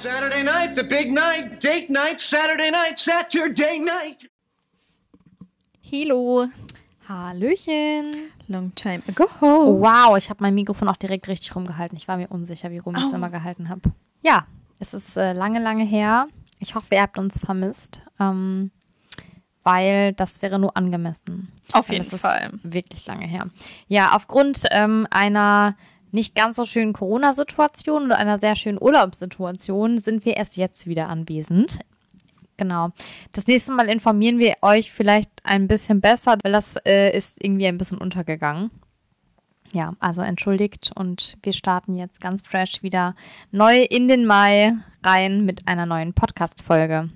Saturday night, the big night, date night, Saturday night, Saturday night. Hilo. Hallöchen. Long time ago. Oh, wow, ich habe mein Mikrofon auch direkt richtig rumgehalten. Ich war mir unsicher, wie rum ich es Au. immer gehalten habe. Ja, es ist äh, lange, lange her. Ich hoffe, ihr habt uns vermisst, ähm, weil das wäre nur angemessen. Auf jeden es ist Fall. Wirklich lange her. Ja, aufgrund ähm, einer nicht ganz so schönen Corona-Situation und einer sehr schönen Urlaubssituation sind wir erst jetzt wieder anwesend. Genau. Das nächste Mal informieren wir euch vielleicht ein bisschen besser, weil das äh, ist irgendwie ein bisschen untergegangen. Ja, also entschuldigt und wir starten jetzt ganz fresh wieder neu in den Mai rein mit einer neuen Podcast-Folge.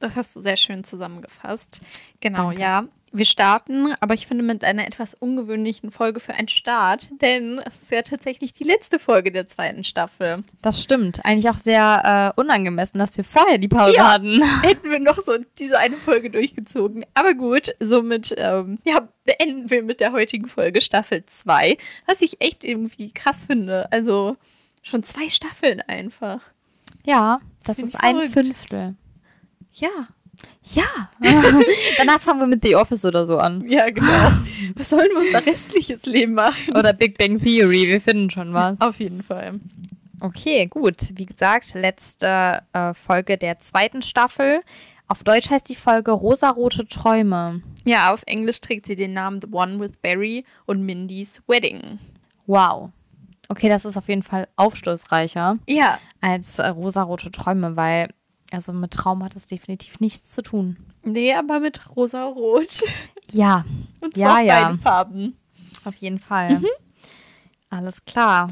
Das hast du sehr schön zusammengefasst. Genau, Danke. ja. Wir starten, aber ich finde mit einer etwas ungewöhnlichen Folge für einen Start, denn es ist ja tatsächlich die letzte Folge der zweiten Staffel. Das stimmt. Eigentlich auch sehr äh, unangemessen, dass wir vorher die Pause Ja. hatten. Hätten wir noch so diese eine Folge durchgezogen. Aber gut, somit ähm, ja, beenden wir mit der heutigen Folge Staffel 2, was ich echt irgendwie krass finde. Also schon zwei Staffeln einfach. Ja, das find ist ich ein verrückt. Fünftel. Ja, Ja. Danach fangen wir mit The Office oder so an. ja, genau. was sollen wir unser restliches Leben machen? Oder Big Bang Theory. Wir finden schon was. Auf jeden Fall. Okay, gut. Wie gesagt, letzte äh, Folge der zweiten Staffel. Auf Deutsch heißt die Folge Rosarote Träume. Ja, auf Englisch trägt sie den Namen The One with Barry und Mindy's Wedding. Wow. Okay, das ist auf jeden Fall aufschlussreicher Ja, als äh, Rosarote Träume, weil also mit Traum hat es definitiv nichts zu tun. nee, aber mit rosa-rot. Ja, Und Ja, zwar ja. beide Farben. auf jeden Fall. Alles klar.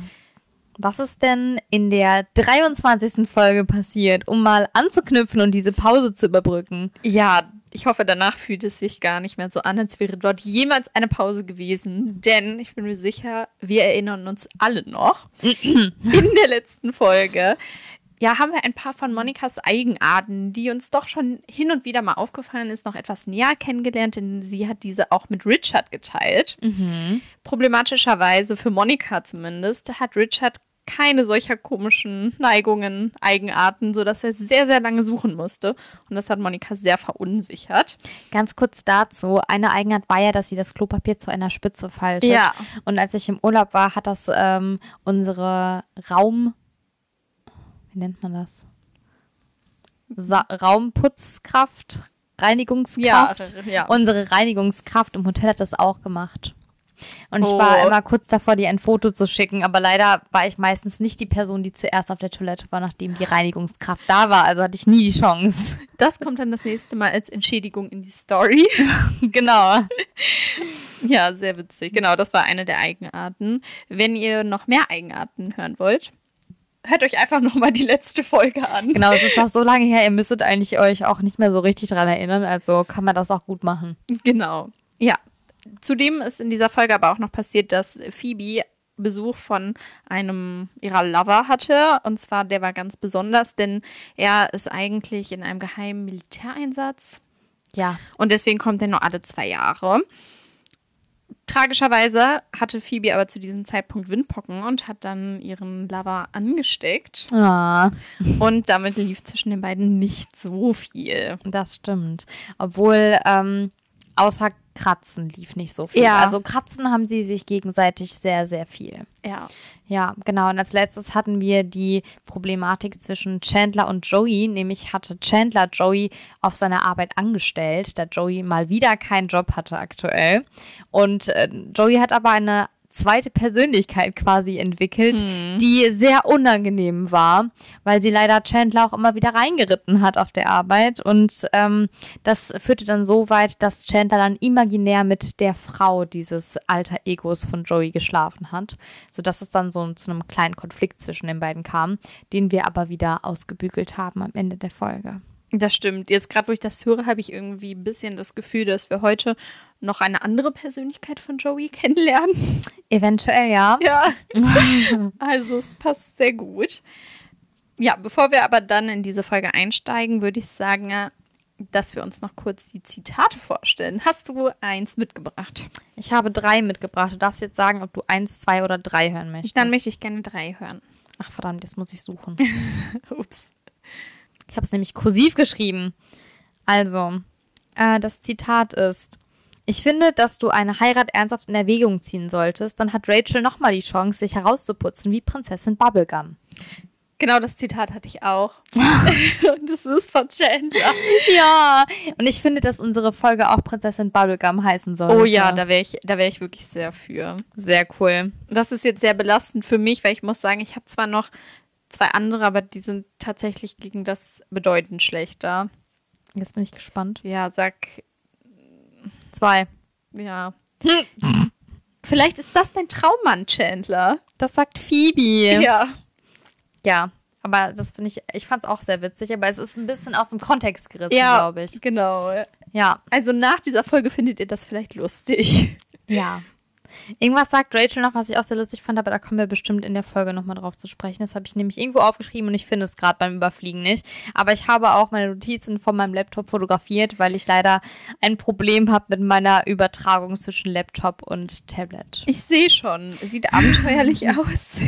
Was ist denn in der 23. Folge passiert, um mal anzuknüpfen und diese Pause zu überbrücken? Ja, ich hoffe, danach fühlt es sich gar nicht mehr so an, als wäre dort jemals eine Pause gewesen. Denn ich bin mir sicher, wir erinnern uns alle noch. in der letzten Folge. Ja, haben wir ein paar von Monikas Eigenarten, die uns doch schon hin und wieder mal aufgefallen ist, noch etwas näher kennengelernt, denn sie hat diese auch mit Richard geteilt. Problematischerweise für Monika zumindest hat Richard keine solcher komischen Neigungen, Eigenarten, sodass er sehr, sehr lange suchen musste. Und das hat Monika sehr verunsichert. Ganz kurz dazu, eine Eigenart war ja, dass sie das Klopapier zu einer Spitze faltet. Ja. Und als ich im Urlaub war, hat das ähm, unsere Raum, wie nennt man das? Sa Raumputzkraft, Reinigungskraft. Ja, ja. Unsere Reinigungskraft im Hotel hat das auch gemacht. Und ich Oh. war immer kurz davor, dir ein Foto zu schicken, aber leider war ich meistens nicht die Person, die zuerst auf der Toilette war, nachdem die Reinigungskraft da war. Also hatte ich nie die Chance. Das kommt dann das nächste Mal als Entschädigung in die Story. genau. Ja, sehr witzig. Genau, das war eine der Eigenarten. Wenn ihr noch mehr Eigenarten hören wollt, hört euch einfach nochmal die letzte Folge an. Genau, es ist auch so lange her, ihr müsstet eigentlich euch auch nicht mehr so richtig dran erinnern, also kann man das auch gut machen. Genau. Ja. Zudem ist in dieser Folge aber auch noch passiert, dass Phoebe Besuch von einem ihrer Lover hatte. Und zwar, der war ganz besonders, denn er ist eigentlich in einem geheimen Militäreinsatz. Ja, Und deswegen kommt er nur alle zwei Jahre. Tragischerweise hatte Phoebe aber zu diesem Zeitpunkt Windpocken und hat dann ihren Lover angesteckt. ah, Und damit lief zwischen den beiden nicht so viel. das stimmt. Obwohl, ähm, außer Kratzen lief nicht so viel. Ja. Also Kratzen haben sie sich gegenseitig sehr, sehr viel. Ja. Ja, genau. Und als letztes hatten wir die Problematik zwischen Chandler und Joey. Nämlich hatte Chandler Joey auf seiner Arbeit angestellt, da Joey mal wieder keinen Job hatte aktuell. Und äh, Joey hat aber eine zweite Persönlichkeit quasi entwickelt, die sehr unangenehm war, weil sie leider Chandler auch immer wieder reingeritten hat auf der Arbeit. Und ähm, das führte dann so weit, dass Chandler dann imaginär mit der Frau dieses alter Egos von Joey geschlafen hat, sodass es dann so zu einem kleinen Konflikt zwischen den beiden kam, den wir aber wieder ausgebügelt haben am Ende der Folge. Das stimmt. Jetzt gerade, wo ich das höre, habe ich irgendwie ein bisschen das Gefühl, dass wir heute noch eine andere Persönlichkeit von Joey kennenlernen. Eventuell ja. Ja. also es passt sehr gut. Ja, bevor wir aber dann in diese Folge einsteigen, würde ich sagen, äh, dass wir uns noch kurz die Zitate vorstellen. Hast du eins mitgebracht? Ich habe drei mitgebracht. Du darfst jetzt sagen, ob du eins, zwei oder drei hören möchtest. Dann möchte ich gerne drei hören. Ach verdammt, jetzt muss ich suchen. Ups. Ich habe es nämlich kursiv geschrieben. Also, äh, das Zitat ist: Ich finde, dass du eine Heirat ernsthaft in Erwägung ziehen solltest. Dann hat Rachel nochmal die Chance, sich herauszuputzen wie Prinzessin Bubblegum. Genau das Zitat hatte ich auch. und das ist von Chandler. Ja, und ich finde, dass unsere Folge auch Prinzessin Bubblegum heißen soll. Oh ja, da wäre ich, da wäre ich wirklich sehr für. Sehr cool. Das ist jetzt sehr belastend für mich, weil ich muss sagen, ich habe zwar noch zwei andere, aber die sind tatsächlich gegen das bedeutend schlechter. Jetzt bin ich gespannt. Ja, sag. Zwei. Ja. Vielleicht ist das dein Traummann, Chandler. Das sagt Phoebe. Ja. Ja, aber das finde ich, ich fand es auch sehr witzig, aber es ist ein bisschen aus dem Kontext gerissen, Ja, glaube ich. genau. Ja. Also nach dieser Folge findet ihr das vielleicht lustig. Ja. Irgendwas sagt Rachel noch, was ich auch sehr lustig fand, aber da kommen wir bestimmt in der Folge nochmal drauf zu sprechen. Das habe ich nämlich irgendwo aufgeschrieben und ich finde es gerade beim Überfliegen nicht. Aber ich habe auch meine Notizen von meinem Laptop fotografiert, weil ich leider ein Problem habe mit meiner Übertragung zwischen Laptop und Tablet. Ich sehe schon. Sieht abenteuerlich aus.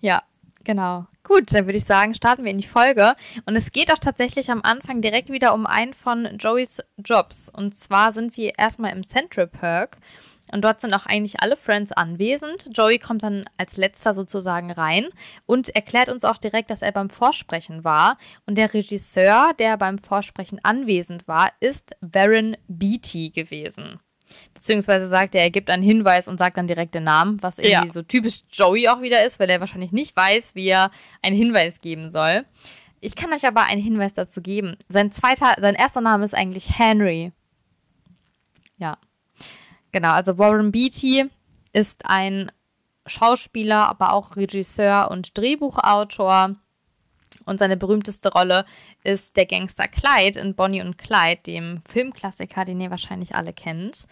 Ja, genau. Gut, dann würde ich sagen, starten wir in die Folge. Und es geht auch tatsächlich am Anfang direkt wieder um einen von Joeys Jobs. Und zwar sind wir erstmal im Central Perk. Und dort sind auch eigentlich alle Friends anwesend. Joey kommt dann als letzter sozusagen rein und erklärt uns auch direkt, dass er beim Vorsprechen war. Und der Regisseur, der beim Vorsprechen anwesend war, ist Baron Beatty gewesen. Beziehungsweise sagt er, er gibt einen Hinweis und sagt dann direkt den Namen, was irgendwie Ja. so typisch Joey auch wieder ist, weil er wahrscheinlich nicht weiß, wie er einen Hinweis geben soll. Ich kann euch aber einen Hinweis dazu geben. Sein zweiter, sein erster Name ist eigentlich Henry. Ja. Genau, also Warren Beatty ist ein Schauspieler, aber auch Regisseur und Drehbuchautor. Und seine berühmteste Rolle ist der Gangster Clyde in Bonnie und Clyde, dem Filmklassiker, den ihr wahrscheinlich alle kennt.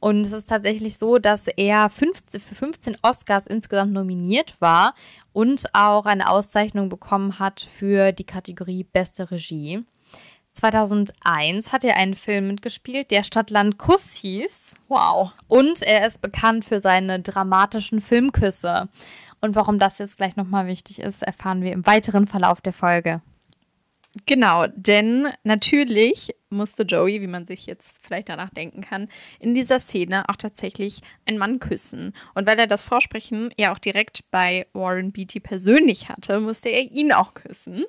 Und es ist tatsächlich so, dass er 15, für 15 Oscars insgesamt nominiert war und auch eine Auszeichnung bekommen hat für die Kategorie Beste Regie. 2001 hat er einen Film mitgespielt, der Stadtland Kuss hieß. Wow. Und er ist bekannt für seine dramatischen Filmküsse. Und warum das jetzt gleich nochmal wichtig ist, erfahren wir im weiteren Verlauf der Folge. Genau, denn natürlich musste Joey, wie man sich jetzt vielleicht danach denken kann, in dieser Szene auch tatsächlich einen Mann küssen. Und weil er das Vorsprechen ja auch direkt bei Warren Beatty persönlich hatte, musste er ihn auch küssen.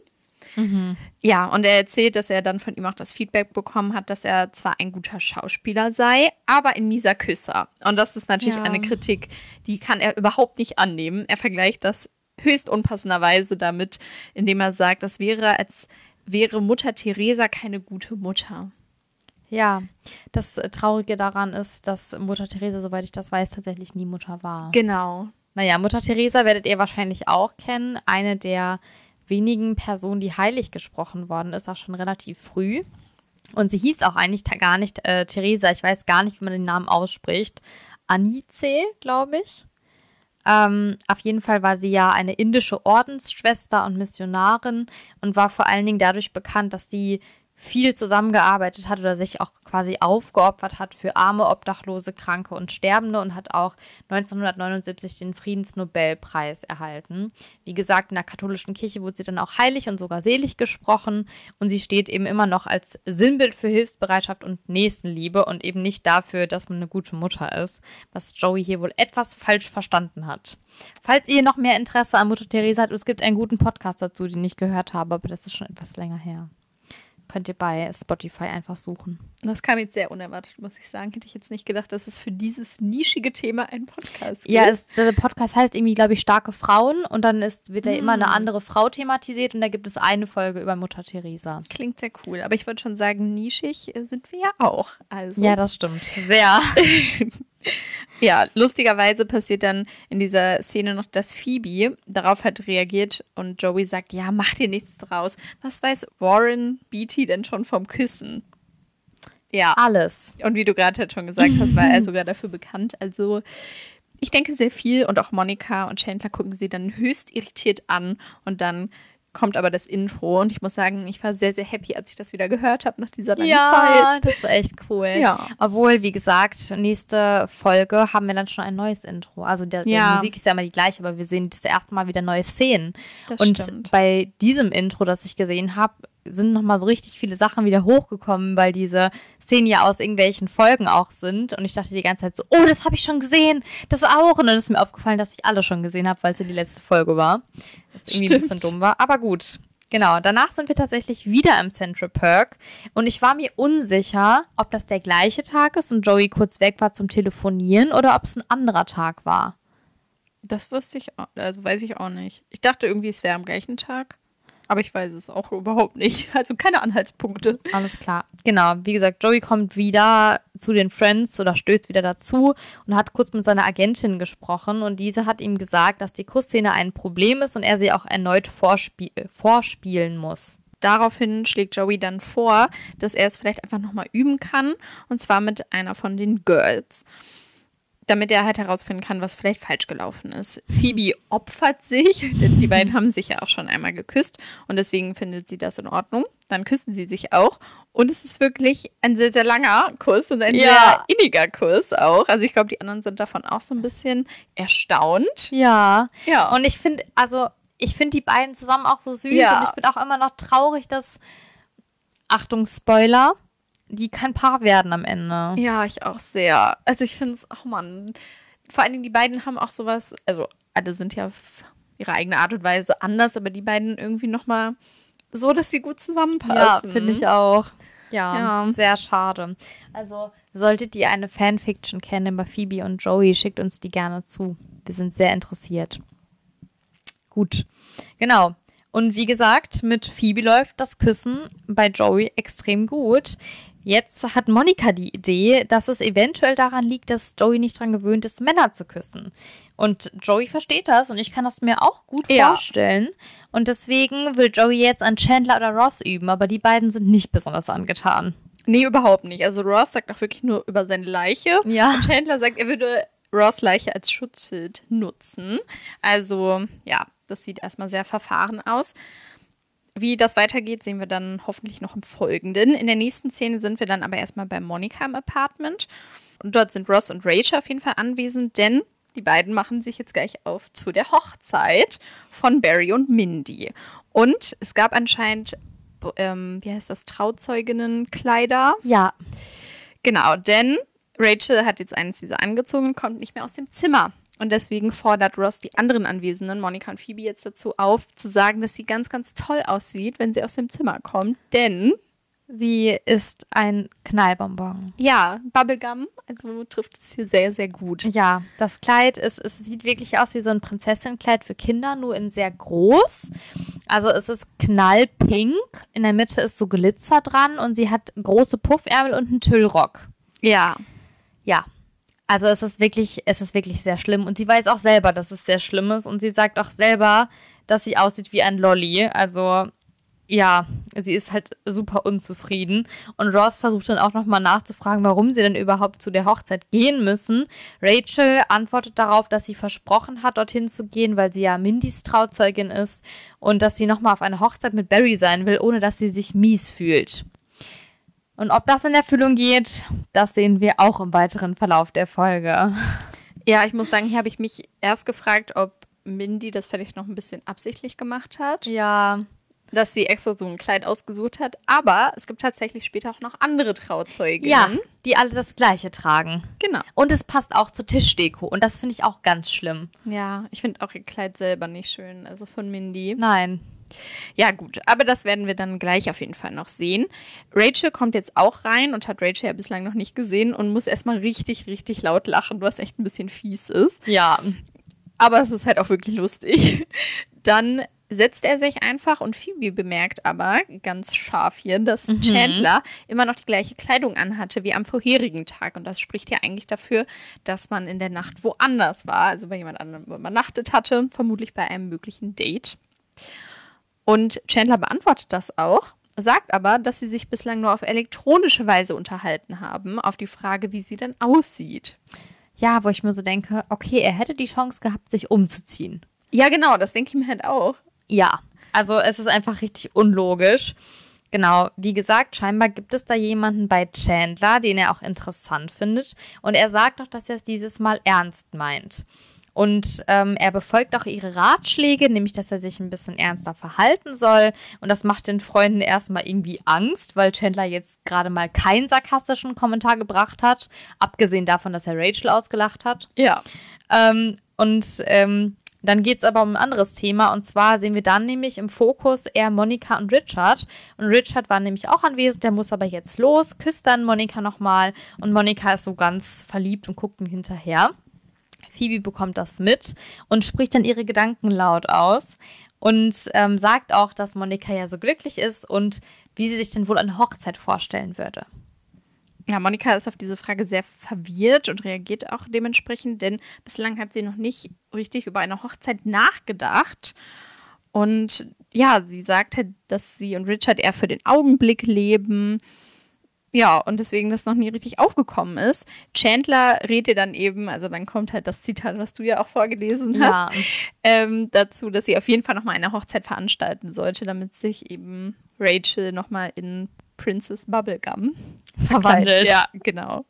Ja, und er erzählt, dass er dann von ihm auch das Feedback bekommen hat, dass er zwar ein guter Schauspieler sei, aber ein mieser Küsser. Und das ist natürlich Ja. eine Kritik, die kann er überhaupt nicht annehmen. Er vergleicht das höchst unpassenderweise damit, indem er sagt, das wäre, als wäre Mutter Teresa keine gute Mutter. Ja, das Traurige daran ist, dass Mutter Teresa, soweit ich das weiß, tatsächlich nie Mutter war. Genau. Naja, Mutter Teresa werdet ihr wahrscheinlich auch kennen. Eine der wenigen Personen, die heilig gesprochen worden ist, auch schon relativ früh. Und sie hieß auch eigentlich gar nicht äh, Teresa. Ich weiß gar nicht, wie man den Namen ausspricht. Anice, glaube ich. Ähm, auf jeden Fall war sie ja eine indische Ordensschwester und Missionarin und war vor allen Dingen dadurch bekannt, dass sie viel zusammengearbeitet hat oder sich auch quasi aufgeopfert hat für arme, Obdachlose, Kranke und Sterbende und hat auch 1979 den Friedensnobelpreis erhalten. Wie gesagt, in der katholischen Kirche wurde sie dann auch heilig und sogar selig gesprochen und sie steht eben immer noch als Sinnbild für Hilfsbereitschaft und Nächstenliebe und eben nicht dafür, dass man eine gute Mutter ist, was Joey hier wohl etwas falsch verstanden hat. Falls ihr noch mehr Interesse an Mutter Teresa habt, es gibt einen guten Podcast dazu, den ich gehört habe, aber das ist schon etwas länger her. Könnt ihr bei Spotify einfach suchen. Das kam jetzt sehr unerwartet, muss ich sagen. Hätte ich jetzt nicht gedacht, dass es für dieses nischige Thema einen Podcast gibt. Ja, es, der Podcast heißt irgendwie, glaube ich, Starke Frauen und dann ist, wird da immer eine andere Frau thematisiert und da gibt es eine Folge über Mutter Teresa. Klingt sehr cool. Aber ich würde schon sagen, nischig sind wir ja auch. Also. Ja, das stimmt. Sehr. Ja, lustigerweise passiert dann in dieser Szene noch, dass Phoebe darauf hat reagiert und Joey sagt, ja, mach dir nichts draus. Was weiß Warren Beatty denn schon vom Küssen? Ja, Alles. und wie du gerade halt schon gesagt hast, war er sogar dafür bekannt. Also ich denke sehr viel und auch Monika und Chandler gucken sie dann höchst irritiert an und dann kommt aber das Intro und ich muss sagen, ich war sehr, sehr happy, als ich das wieder gehört habe nach dieser langen ja, Zeit. das war echt cool. Ja. Obwohl, wie gesagt, nächste Folge haben wir dann schon ein neues Intro. Also der, Ja. die Musik ist ja immer die gleiche, aber wir sehen das erste Mal wieder neue Szenen. Das und stimmt. bei diesem Intro, das ich gesehen habe, sind nochmal so richtig viele Sachen wieder hochgekommen, weil diese Szenen ja aus irgendwelchen Folgen auch sind. Und ich dachte die ganze Zeit so, oh, das habe ich schon gesehen, das auch. Und dann ist mir aufgefallen, dass ich alle schon gesehen habe, weil es ja die letzte Folge war. Das irgendwie ein Stimmt. bisschen dumm war. Aber gut. Genau, danach sind wir tatsächlich wieder im Central Park und ich war mir unsicher, ob das der gleiche Tag ist und Joey kurz weg war zum Telefonieren oder ob es ein anderer Tag war. Das wusste ich, auch, also weiß ich auch nicht. Ich dachte irgendwie, es wäre am gleichen Tag, aber ich weiß es auch überhaupt nicht. Also keine Anhaltspunkte. Alles klar. Genau, wie gesagt, Joey kommt wieder zu den Friends oder stößt wieder dazu und hat kurz mit seiner Agentin gesprochen und diese hat ihm gesagt, dass die Kussszene ein Problem ist und er sie auch erneut vorspie vorspielen muss. Daraufhin schlägt Joey dann vor, dass er es vielleicht einfach nochmal üben kann. Und zwar mit einer von den Girls. Damit er halt herausfinden kann, was vielleicht falsch gelaufen ist. Phoebe opfert sich, denn die beiden haben sich ja auch schon einmal geküsst. Und deswegen findet sie das in Ordnung. Dann küssen sie sich auch. Und es ist wirklich ein sehr, sehr langer Kuss und ein Ja. sehr inniger Kuss auch. Also ich glaube, die anderen sind davon auch so ein bisschen erstaunt. Ja. Ja. Und ich finde, also, ich finde die beiden zusammen auch so süß Ja. und ich bin auch immer noch traurig, dass, Achtung, Spoiler, die kein Paar werden am Ende. Ja, ich auch sehr. Also ich finde es, ach man, vor allen Dingen die beiden haben auch sowas, also alle sind ja auf ihre eigene Art und Weise anders, aber die beiden irgendwie nochmal so, dass sie gut Ja, zusammenpassen. finde ich auch. Ja, Ja. sehr schade. Also, solltet ihr eine Fanfiction kennen über Phoebe und Joey, schickt uns die gerne zu. Wir sind sehr interessiert. Gut, genau. Und wie gesagt, mit Phoebe läuft das Küssen bei Joey extrem gut. Jetzt hat Monika die Idee, dass es eventuell daran liegt, dass Joey nicht dran gewöhnt ist, Männer zu küssen. Und Joey versteht das und ich kann das mir auch gut Ja. vorstellen. Und deswegen will Joey jetzt an Chandler oder Ross üben, aber die beiden sind nicht besonders angetan. Nee, überhaupt nicht. Also Ross sagt auch wirklich nur über seine Leiche. Ja. Und Chandler sagt, er würde Ross Leiche als Schutzschild nutzen. Also, ja, das sieht erstmal sehr verfahren aus. Wie das weitergeht, sehen wir dann hoffentlich noch im Folgenden. In der nächsten Szene sind wir dann aber erstmal bei Monika im Apartment. Und dort sind Ross und Rachel auf jeden Fall anwesend, denn die beiden machen sich jetzt gleich auf zu der Hochzeit von Barry und Mindy. Und es gab anscheinend, ähm, wie heißt das, Trauzeuginnenkleider. Ja, Genau, denn Rachel hat jetzt eines dieser angezogen und kommt nicht mehr aus dem Zimmer. Und deswegen fordert Ross die anderen Anwesenden, Monika und Phoebe, jetzt dazu auf, zu sagen, dass sie ganz, ganz toll aussieht, wenn sie aus dem Zimmer kommt. Denn, sie ist ein Knallbonbon. ja, Bubblegum, also trifft es hier sehr, sehr gut. Ja, das Kleid ist, es sieht wirklich aus wie so ein Prinzessinnenkleid für Kinder, nur in sehr groß. Also es ist knallpink, in der Mitte ist so Glitzer dran und sie hat große Puffärmel und einen Tüllrock. Ja, Ja. Also es ist wirklich, es ist wirklich sehr schlimm. Und sie weiß auch selber, dass es sehr schlimm ist. Und sie sagt auch selber, dass sie aussieht wie ein Lolly. Also ja, sie ist halt super unzufrieden. Und Ross versucht dann auch nochmal nachzufragen, warum sie denn überhaupt zu der Hochzeit gehen müssen. Rachel antwortet darauf, dass sie versprochen hat, dorthin zu gehen, weil sie ja Mindys Trauzeugin ist und dass sie nochmal auf eine Hochzeit mit Barry sein will, ohne dass sie sich mies fühlt. Und ob das in Erfüllung geht, das sehen wir auch im weiteren Verlauf der Folge. ja, ich muss sagen, hier habe ich mich erst gefragt, ob Mindy das vielleicht noch ein bisschen absichtlich gemacht hat. Ja, dass sie extra so ein Kleid ausgesucht hat. Aber es gibt tatsächlich später auch noch andere Trauzeuginnen. ja, die alle das Gleiche tragen. Genau. Und es passt auch zur Tischdeko. Und das finde ich auch ganz schlimm. Ja, ich finde auch ihr Kleid selber nicht schön, also von Mindy. Nein. Ja, gut, aber das werden wir dann gleich auf jeden Fall noch sehen. Rachel kommt jetzt auch rein und hat Rachel ja bislang noch nicht gesehen und muss erstmal richtig, richtig laut lachen, was echt ein bisschen fies ist. Ja. Aber es ist halt auch wirklich lustig. Dann setzt er sich einfach und Phoebe bemerkt aber ganz scharf hier, dass Chandler immer noch die gleiche Kleidung anhatte wie am vorherigen Tag. Und das spricht ja eigentlich dafür, dass man in der Nacht woanders war, also bei jemand anderem übernachtet hatte, vermutlich bei einem möglichen Date. Und Chandler beantwortet das auch, sagt aber, dass sie sich bislang nur auf elektronische Weise unterhalten haben, auf die Frage, wie sie denn aussieht. Ja, wo ich mir so denke, okay, er hätte die Chance gehabt, sich umzuziehen. Ja, genau, das denke ich mir halt auch. Ja. Also es ist einfach richtig unlogisch. Genau, wie gesagt, scheinbar gibt es da jemanden bei Chandler, den er auch interessant findet. Und er sagt auch, dass er es dieses Mal ernst meint. Und ähm, er befolgt auch ihre Ratschläge, nämlich dass er sich ein bisschen ernster verhalten soll. Und das macht den Freunden erstmal irgendwie Angst, weil Chandler jetzt gerade mal keinen sarkastischen Kommentar gebracht hat. Abgesehen davon, dass er Rachel ausgelacht hat. Ja. Ähm, und ähm, dann geht es aber um ein anderes Thema. Und zwar sehen wir dann nämlich im Fokus eher Monika und Richard. Und Richard war nämlich auch anwesend, der muss aber jetzt los, küsst dann Monika nochmal. Und Monika ist so ganz verliebt und guckt ihm hinterher. Phoebe bekommt das mit und spricht dann ihre Gedanken laut aus und ähm, sagt auch, dass Monika ja so glücklich ist und wie sie sich denn wohl eine Hochzeit vorstellen würde. Ja, Monika ist auf diese Frage sehr verwirrt und reagiert auch dementsprechend, denn bislang hat sie noch nicht richtig über eine Hochzeit nachgedacht. Und ja, sie sagt halt, dass sie und Richard eher für den Augenblick leben ja, und deswegen das noch nie richtig aufgekommen ist. Chandler redet dann eben, also dann kommt halt das Zitat, was du ja auch vorgelesen hast, ja. ähm, dazu, dass sie auf jeden Fall nochmal eine Hochzeit veranstalten sollte, damit sich eben Rachel nochmal in Princess Bubblegum verwandelt. Ja, genau.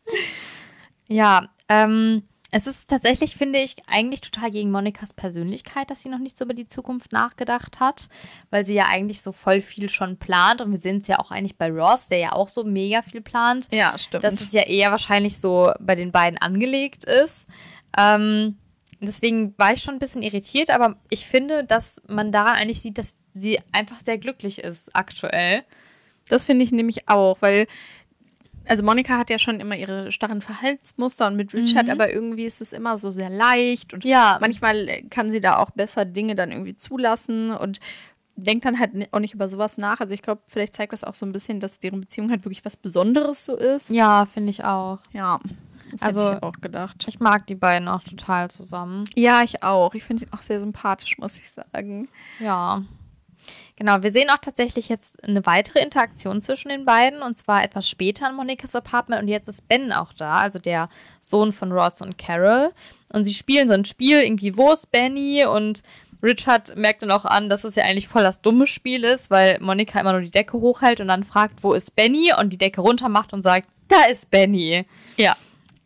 Ja, ähm, es ist tatsächlich, finde ich, eigentlich total gegen Monikas Persönlichkeit, dass sie noch nicht so über die Zukunft nachgedacht hat, weil sie ja eigentlich so voll viel schon plant und wir sehen es ja auch eigentlich bei Ross, der ja auch so mega viel plant. Ja, stimmt. Dass es ja eher wahrscheinlich so bei den beiden angelegt ist. Ähm, deswegen war ich schon ein bisschen irritiert, aber ich finde, dass man daran eigentlich sieht, dass sie einfach sehr glücklich ist aktuell. Das finde ich nämlich auch, weil also Monika hat ja schon immer ihre starren Verhaltensmuster und mit Richard, mhm. aber irgendwie ist es immer so sehr leicht und ja. manchmal kann sie da auch besser Dinge dann irgendwie zulassen und denkt dann halt auch nicht über sowas nach. Also ich glaube, vielleicht zeigt das auch so ein bisschen, dass deren Beziehung halt wirklich was Besonderes so ist. Ja, finde ich auch. Ja. Das also, hätte ich auch gedacht. Ich mag die beiden auch total zusammen. Ja, ich auch. Ich finde ihn auch sehr sympathisch, muss ich sagen. Ja. Genau, wir sehen auch tatsächlich jetzt eine weitere Interaktion zwischen den beiden und zwar etwas später in Monikas Apartment und jetzt ist Ben auch da, also der Sohn von Ross und Carol. Und sie spielen so ein Spiel, irgendwie, wo ist Benny? Und Richard merkt dann auch an, dass es ja eigentlich voll das dumme Spiel ist, weil Monika immer nur die Decke hochhält und dann fragt, wo ist Benny? Und die Decke runter macht und sagt, da ist Benny. Ja.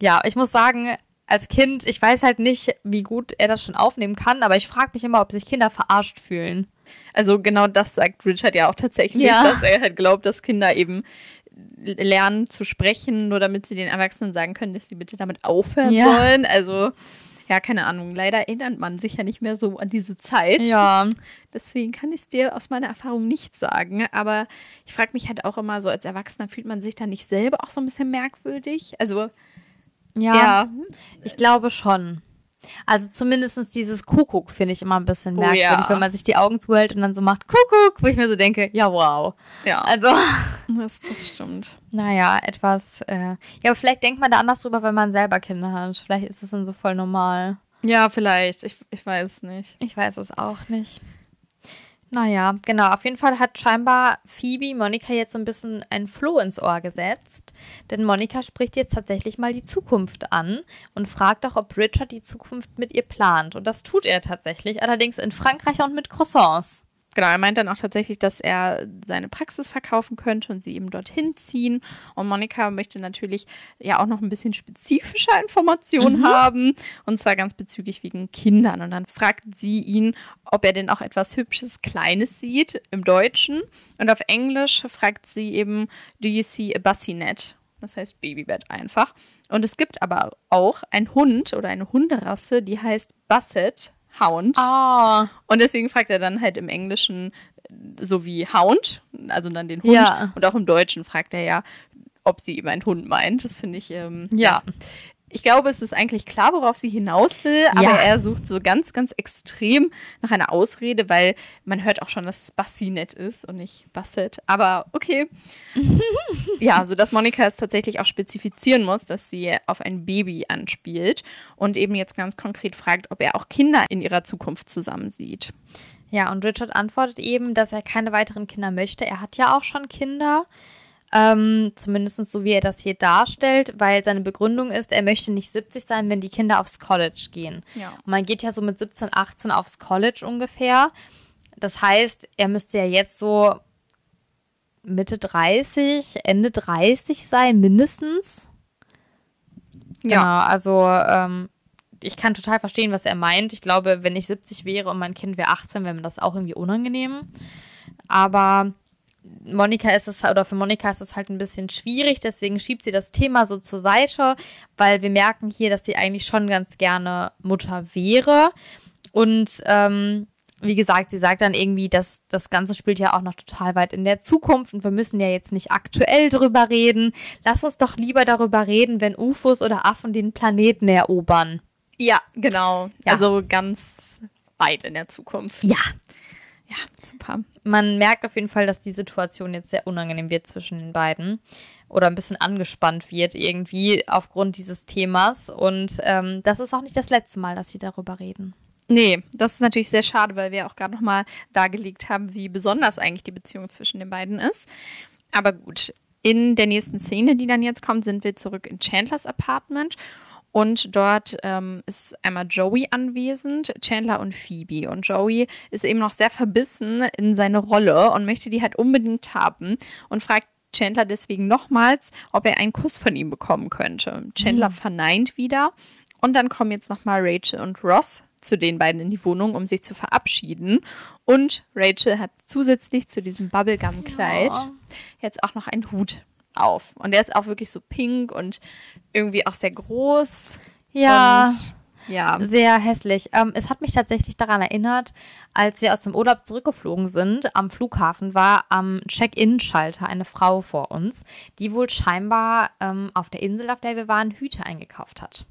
Ja, ich muss sagen, als Kind, ich weiß halt nicht, wie gut er das schon aufnehmen kann, aber ich frage mich immer, ob sich Kinder verarscht fühlen. Also genau das sagt Richard ja auch tatsächlich, ja. dass er halt glaubt, dass Kinder eben lernen zu sprechen, nur damit sie den Erwachsenen sagen können, dass sie bitte damit aufhören ja. sollen. Also ja, keine Ahnung. Leider erinnert man sich ja nicht mehr so an diese Zeit. Ja. Deswegen kann ich es dir aus meiner Erfahrung nicht sagen. Aber ich frage mich halt auch immer so, als Erwachsener fühlt man sich da nicht selber auch so ein bisschen merkwürdig. Also. Ja, ja. ich glaube schon. Also zumindest dieses Kuckuck finde ich immer ein bisschen oh merkwürdig, oh, ja. wenn man sich die Augen zuhält und dann so macht Kuckuck, wo ich mir so denke, ja wow. Ja. Also. Das, das stimmt. Naja, etwas, äh, ja, aber vielleicht denkt man da anders drüber, wenn man selber Kinder hat. Vielleicht ist das dann so voll normal. Ja, vielleicht. Ich, ich weiß nicht. Ich weiß es auch nicht. Naja, genau. Auf jeden Fall hat scheinbar Phoebe Monika jetzt so ein bisschen ein Floh ins Ohr gesetzt. Denn Monika spricht jetzt tatsächlich mal die Zukunft an und fragt auch, ob Richard die Zukunft mit ihr plant. Und das tut er tatsächlich, allerdings in Frankreich und mit Croissants. Genau, er meint dann auch tatsächlich, dass er seine Praxis verkaufen könnte und sie eben dorthin ziehen. Und Monika möchte natürlich ja auch noch ein bisschen spezifischer Informationen mhm. haben. Und zwar ganz bezüglich wegen Kindern. Und dann fragt sie ihn, ob er denn auch etwas Hübsches, Kleines sieht im Deutschen. Und auf Englisch fragt sie eben, do you see a bassinet? Das heißt Babybett einfach. Und es gibt aber auch einen Hund oder eine Hunderasse, die heißt Basset Hound. Oh. Und deswegen fragt er dann halt im Englischen so wie Hound, also dann den Hund. Ja. Und auch im Deutschen fragt er ja, ob sie eben einen Hund meint. Das finde ich, ähm, ja. ja ich glaube, es ist eigentlich klar, worauf sie hinaus will, aber ja. er sucht so ganz, ganz extrem nach einer Ausrede, weil man hört auch schon, dass es Bassinet ist und nicht Basset. Aber okay. ja, so dass Monika es tatsächlich auch spezifizieren muss, dass sie auf ein Baby anspielt und eben jetzt ganz konkret fragt, ob er auch Kinder in ihrer Zukunft zusammensieht. Ja, und Richard antwortet eben, dass er keine weiteren Kinder möchte. Er hat ja auch schon Kinder. Ähm, zumindest so wie er das hier darstellt, weil seine Begründung ist, er möchte nicht 70 sein, wenn die Kinder aufs College gehen. Ja. Und man geht ja so mit 17, 18 aufs College ungefähr. Das heißt, er müsste ja jetzt so Mitte 30, Ende 30 sein, mindestens. Ja. Genau, also ähm, ich kann total verstehen, was er meint. Ich glaube, wenn ich 70 wäre und mein Kind wäre 18, wäre mir das auch irgendwie unangenehm. Aber Monika ist es, oder für Monika ist es halt ein bisschen schwierig, deswegen schiebt sie das Thema so zur Seite, weil wir merken hier, dass sie eigentlich schon ganz gerne Mutter wäre. Und ähm, wie gesagt, sie sagt dann irgendwie, dass das Ganze spielt ja auch noch total weit in der Zukunft und wir müssen ja jetzt nicht aktuell drüber reden. Lass uns doch lieber darüber reden, wenn UFOs oder Affen den Planeten erobern. Ja, genau. Ja. Also ganz weit in der Zukunft. Ja. Ja, super. Man merkt auf jeden Fall, dass die Situation jetzt sehr unangenehm wird zwischen den beiden oder ein bisschen angespannt wird irgendwie aufgrund dieses Themas. Und ähm, das ist auch nicht das letzte Mal, dass sie darüber reden. Nee, das ist natürlich sehr schade, weil wir auch gerade nochmal dargelegt haben, wie besonders eigentlich die Beziehung zwischen den beiden ist. Aber gut, in der nächsten Szene, die dann jetzt kommt, sind wir zurück in Chandlers Apartment. Und dort ähm, ist einmal Joey anwesend, Chandler und Phoebe. Und Joey ist eben noch sehr verbissen in seine Rolle und möchte die halt unbedingt haben und fragt Chandler deswegen nochmals, ob er einen Kuss von ihm bekommen könnte. Chandler verneint wieder. Und dann kommen jetzt nochmal Rachel und Ross zu den beiden in die Wohnung, um sich zu verabschieden. Und Rachel hat zusätzlich zu diesem Bubblegum-Kleid Ja. jetzt auch noch einen Hut auf. Und der ist auch wirklich so pink und irgendwie auch sehr groß. Ja. Und ja. Sehr hässlich. Ähm, es hat mich tatsächlich daran erinnert, als wir aus dem Urlaub zurückgeflogen sind, am Flughafen war am Check-in-Schalter eine Frau vor uns, die wohl scheinbar ähm, auf der Insel, auf der wir waren, Hüte eingekauft hat.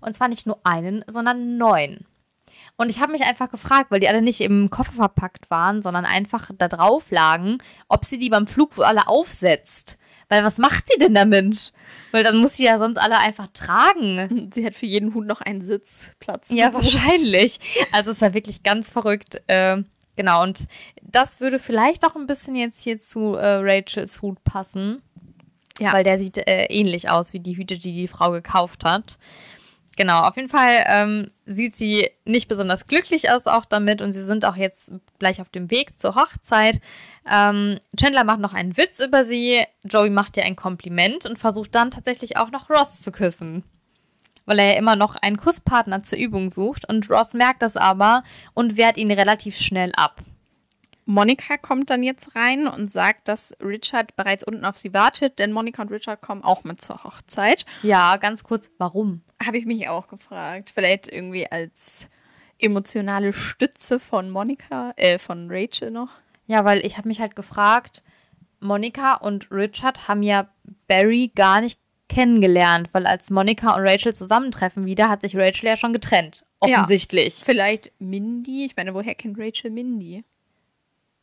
Und zwar nicht nur einen, sondern neun. Und ich habe mich einfach gefragt, weil die alle nicht im Koffer verpackt waren, sondern einfach da drauf lagen, ob sie die beim Flug wohl alle aufsetzt. Weil was macht sie denn damit? Weil dann muss sie ja sonst alle einfach tragen. Sie hat für jeden Hut noch einen Sitzplatz. Ja, wahrscheinlich. Also es ist ja wirklich ganz verrückt. Ähm, genau, und das würde vielleicht auch ein bisschen jetzt hier zu äh, Rachels Hut passen. Ja. Weil der sieht äh, ähnlich aus wie die Hüte, die die Frau gekauft hat. Genau, auf jeden Fall ähm, sieht sie nicht besonders glücklich aus auch damit und sie sind auch jetzt gleich auf dem Weg zur Hochzeit. Ähm, Chandler macht noch einen Witz über sie, Joey macht ihr ein Kompliment und versucht dann tatsächlich auch noch Ross zu küssen weil er ja immer noch einen Kusspartner zur Übung sucht. Und Ross merkt das aber und wehrt ihn relativ schnell ab. Monika kommt dann jetzt rein und sagt, dass Richard bereits unten auf sie wartet, denn Monika und Richard kommen auch mit zur Hochzeit. Ja, ganz kurz, warum? Habe ich mich auch gefragt. Vielleicht irgendwie als emotionale Stütze von Monika, äh, von Rachel noch. Ja, weil ich habe mich halt gefragt, Monika und Richard haben ja Barry gar nicht kennengelernt, weil als Monika und Rachel zusammentreffen wieder, hat sich Rachel ja schon getrennt. Ja. Offensichtlich. Vielleicht Mindy. Ich meine, woher kennt Rachel Mindy?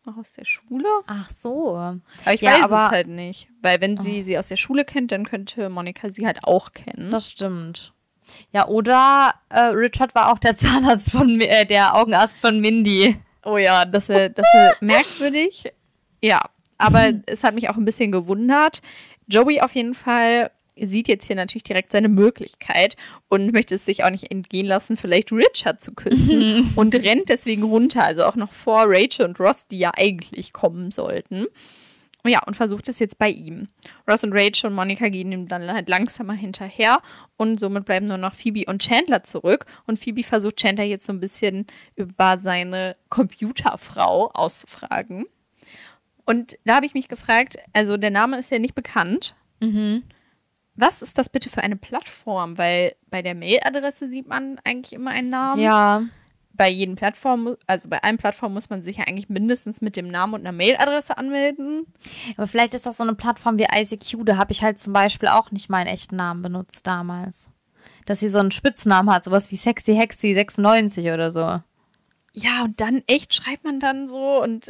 Auch aus der Schule? Ach so. Aber ich Ja, weiß aber- es halt nicht. Weil wenn sie sie aus der Schule kennt, dann könnte Monika sie halt auch kennen. Das stimmt. Ja, oder äh, Richard war auch der Zahnarzt von, äh, der Augenarzt von Mindy. Oh ja, das ist, das ist merkwürdig. Ja, aber es hat mich auch ein bisschen gewundert. Joey auf jeden Fall sieht jetzt hier natürlich direkt seine Möglichkeit und möchte es sich auch nicht entgehen lassen, vielleicht Richard zu küssen und rennt deswegen runter, also auch noch vor Rachel und Ross, die ja eigentlich kommen sollten. Ja, und versucht es jetzt bei ihm. Ross und Rachel und Monika gehen ihm dann halt langsamer hinterher und somit bleiben nur noch Phoebe und Chandler zurück. Und Phoebe versucht Chandler jetzt so ein bisschen über seine Computerfrau auszufragen. Und da habe ich mich gefragt, also der Name ist ja nicht bekannt. Was ist das bitte für eine Plattform? Weil bei der Mailadresse sieht man eigentlich immer einen Namen Ja. Bei jedem Plattform, also bei allen Plattformen muss man sich ja eigentlich mindestens mit dem Namen und einer Mailadresse anmelden. Aber vielleicht ist das so eine Plattform wie ICQ. Da habe ich halt zum Beispiel auch nicht meinen echten Namen benutzt damals. Dass sie so einen Spitznamen hat, sowas wie Sexy Hexy 96 oder so. Ja, und dann echt schreibt man dann so und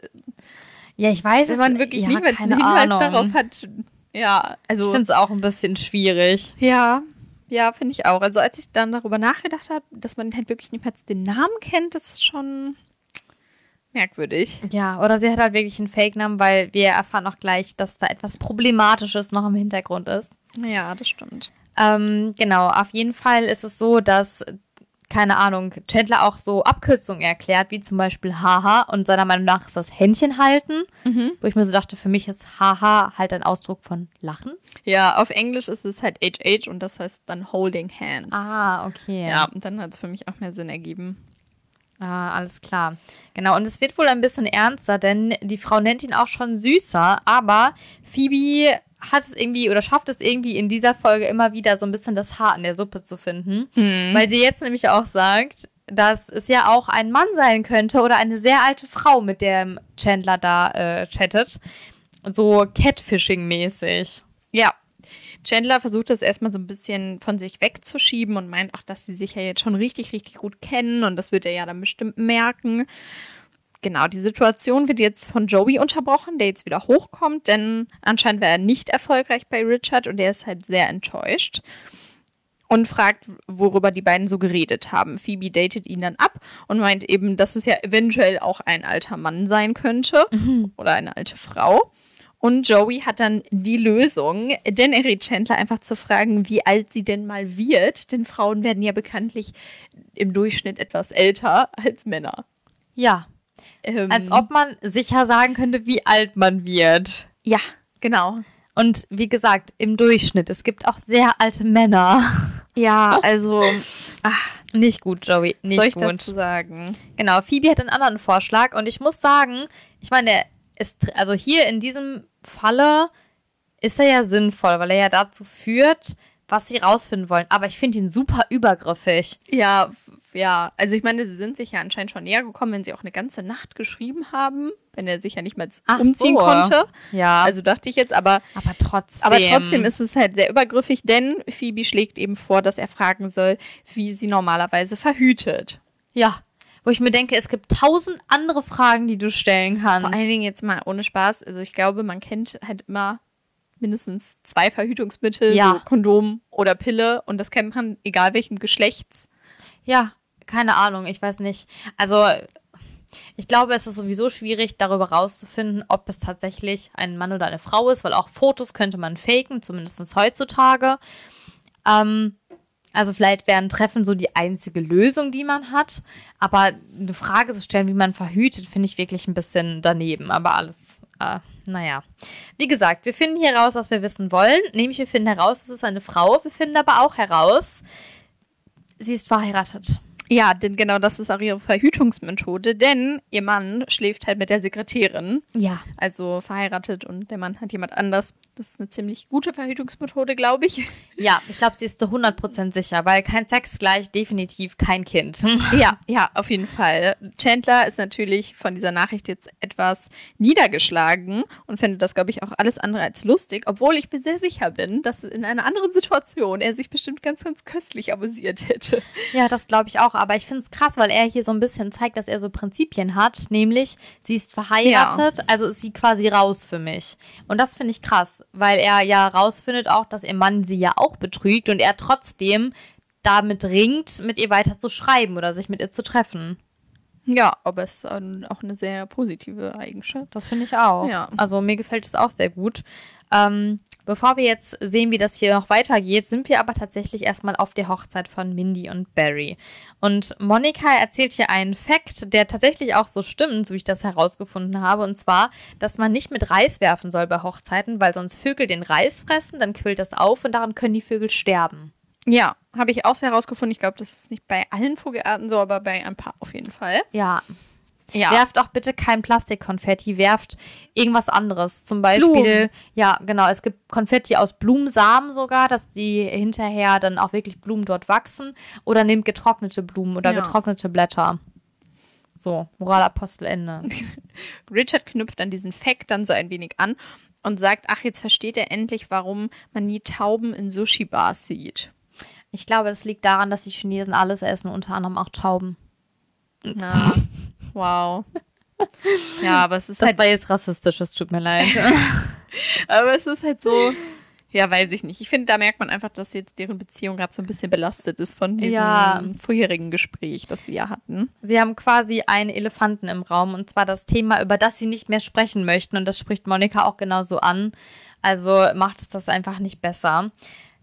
Ja, ich weiß wenn es man wirklich ja, nicht mehr einen Hinweis Ahnung. darauf hat. Ja, Ich also finde es auch ein bisschen schwierig. ja, ja, finde ich auch. Also als ich dann darüber nachgedacht habe, dass man halt wirklich nicht mehr den Namen kennt, das ist schon merkwürdig. Ja, oder sie hat halt wirklich einen Fake-Namen, weil wir erfahren auch gleich, dass da etwas Problematisches noch im Hintergrund ist. Ja, das stimmt. Ähm, genau, auf jeden Fall ist es so, dass keine Ahnung, Chandler auch so Abkürzungen erklärt, wie zum Beispiel Haha und seiner Meinung nach ist das Händchen halten, wo ich mir so dachte, für mich ist Haha halt ein Ausdruck von Lachen. Ja, auf Englisch ist es halt HH und das heißt dann Holding Hands. Ah, okay. Ja, und dann hat es für mich auch mehr Sinn ergeben. Ah, alles klar. Genau, und es wird wohl ein bisschen ernster, denn die Frau nennt ihn auch schon süßer, aber Phoebe hat es irgendwie oder schafft es irgendwie in dieser Folge immer wieder so ein bisschen das Haar in der Suppe zu finden, weil sie jetzt nämlich auch sagt, dass es ja auch ein Mann sein könnte oder eine sehr alte Frau, mit der Chandler da äh, chattet. So Catfishing-mäßig. Ja. Chandler versucht das erstmal so ein bisschen von sich wegzuschieben und meint auch, dass sie sich ja jetzt schon richtig, richtig gut kennen und das wird er ja dann bestimmt merken. Genau, die Situation wird jetzt von Joey unterbrochen, der jetzt wieder hochkommt, denn anscheinend war er nicht erfolgreich bei Richard und er ist halt sehr enttäuscht und fragt, worüber die beiden so geredet haben. Phoebe datet ihn dann ab und meint eben, dass es ja eventuell auch ein alter Mann sein könnte oder eine alte Frau. Und Joey hat dann die Lösung, denn er rät Chandler einfach zu fragen, wie alt sie denn mal wird, denn Frauen werden ja bekanntlich im Durchschnitt etwas älter als Männer. Ja, Ähm, als ob man sicher sagen könnte, wie alt man wird. Ja, genau. Und wie gesagt, im Durchschnitt. Es gibt auch sehr alte Männer. Ja, also, Nicht gut, Joey. Nicht soll ich gut. dazu sagen? Genau, Phoebe hat einen anderen Vorschlag und ich muss sagen, ich meine, es, also hier in diesem Falle ist er ja sinnvoll, weil er ja dazu führt, was sie rausfinden wollen. Aber ich finde ihn super übergriffig. Ja, ja, also ich meine, sie sind sich ja anscheinend schon näher gekommen, wenn sie auch eine ganze Nacht geschrieben haben, wenn er sich ja nicht mehr Ach umziehen so. konnte. Ja, Also dachte ich jetzt, aber aber trotzdem. Aber trotzdem ist es halt sehr übergriffig, denn Phoebe schlägt eben vor, dass er fragen soll, wie sie normalerweise verhütet. Ja, wo ich mir denke, es gibt tausend andere Fragen, die du stellen kannst. Vor allen Dingen jetzt mal ohne Spaß. Also ich glaube, man kennt halt immer mindestens zwei Verhütungsmittel, Ja. so Kondom oder Pille. Und das kennt man egal welchem Geschlechts. Ja, keine Ahnung, ich weiß nicht. Also, ich glaube, es ist sowieso schwierig, darüber rauszufinden, ob es tatsächlich ein Mann oder eine Frau ist, weil auch Fotos könnte man faken, zumindest heutzutage. Ähm, also vielleicht wären Treffen so die einzige Lösung, die man hat. Aber eine Frage zu stellen, wie man verhütet, finde ich wirklich ein bisschen daneben. Aber alles, äh, naja. Wie gesagt, wir finden hier raus, was wir wissen wollen. Nämlich, wir finden heraus, es ist eine Frau. Wir finden aber auch heraus, sie ist verheiratet. Ja, denn genau das ist auch ihre Verhütungsmethode, denn ihr Mann schläft halt mit der Sekretärin. Ja. Also verheiratet und der Mann hat jemand anders. Das ist eine ziemlich gute Verhütungsmethode, glaube ich. Ja, ich glaube, sie ist zu 100% sicher, weil kein Sex gleich definitiv kein Kind. Ja, ja, auf jeden Fall. Chandler ist natürlich von dieser Nachricht jetzt etwas niedergeschlagen und findet das, glaube ich, auch alles andere als lustig, obwohl ich mir sehr sicher bin, dass in einer anderen Situation er sich bestimmt ganz, ganz köstlich amüsiert hätte. Ja, das glaube ich auch. Aber ich finde es krass, weil er hier so ein bisschen zeigt, dass er so Prinzipien hat. Nämlich, sie ist verheiratet, also ist sie quasi raus für mich. Und das finde ich krass, weil er ja rausfindet auch, dass ihr Mann sie ja auch betrügt und er trotzdem damit ringt, mit ihr weiter zu schreiben oder sich mit ihr zu treffen. Ja, aber es ist auch eine sehr positive Eigenschaft. Das finde ich auch. Ja. Also mir gefällt es auch sehr gut. Ähm, bevor wir jetzt sehen, wie das hier noch weitergeht, sind wir aber tatsächlich erstmal auf der Hochzeit von Mindy und Barry. Und Monika erzählt hier einen Fakt, der tatsächlich auch so stimmt, so wie ich das herausgefunden habe. Und zwar, dass man nicht mit Reis werfen soll bei Hochzeiten, weil sonst Vögel den Reis fressen, dann quillt das auf und daran können die Vögel sterben. Ja, habe ich auch so herausgefunden. Ich glaube, das ist nicht bei allen Vogelarten so, aber bei ein paar auf jeden Fall. Ja. Ja. Werft auch bitte kein Plastikkonfetti, werft irgendwas anderes. Zum Beispiel, Blumen. ja, genau, es gibt Konfetti aus Blumensamen sogar, dass die hinterher dann auch wirklich Blumen dort wachsen. Oder nehmt getrocknete Blumen oder Ja. getrocknete Blätter. So, Moralapostel Ende. Richard knüpft an diesen Fact dann so ein wenig an und sagt, ach, jetzt versteht er endlich, warum man nie Tauben in Sushi-Bars sieht. Ich glaube, das liegt daran, dass die Chinesen alles essen, unter anderem auch Tauben. Na, wow. Ja, aber es ist Das halt, war jetzt rassistisch, es tut mir leid. aber es ist halt so, ja, weiß ich nicht. Ich finde, da merkt man einfach, dass jetzt deren Beziehung gerade so ein bisschen belastet ist von diesem Ja. vorherigen Gespräch, das sie ja hatten. Sie haben quasi einen Elefanten im Raum und zwar das Thema, über das sie nicht mehr sprechen möchten und das spricht Monika auch genauso an. Also macht es das einfach nicht besser.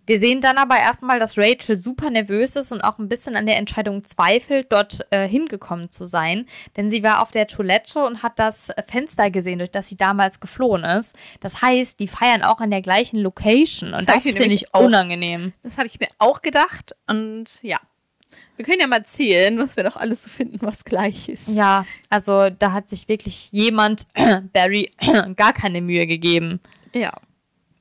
Wir sehen dann aber erstmal, dass Rachel super nervös ist und auch ein bisschen an der Entscheidung zweifelt, dort äh, hingekommen zu sein. Denn sie war auf der Toilette und hat das Fenster gesehen, durch das sie damals geflohen ist. Das heißt, die feiern auch an der gleichen Location. Und Das das, finde ich auch- unangenehm. Das habe ich mir auch gedacht. Und ja, wir können ja mal zählen, was wir doch alles so finden, was gleich ist. Ja, also da hat sich wirklich jemand, Barry, gar keine Mühe gegeben. Ja.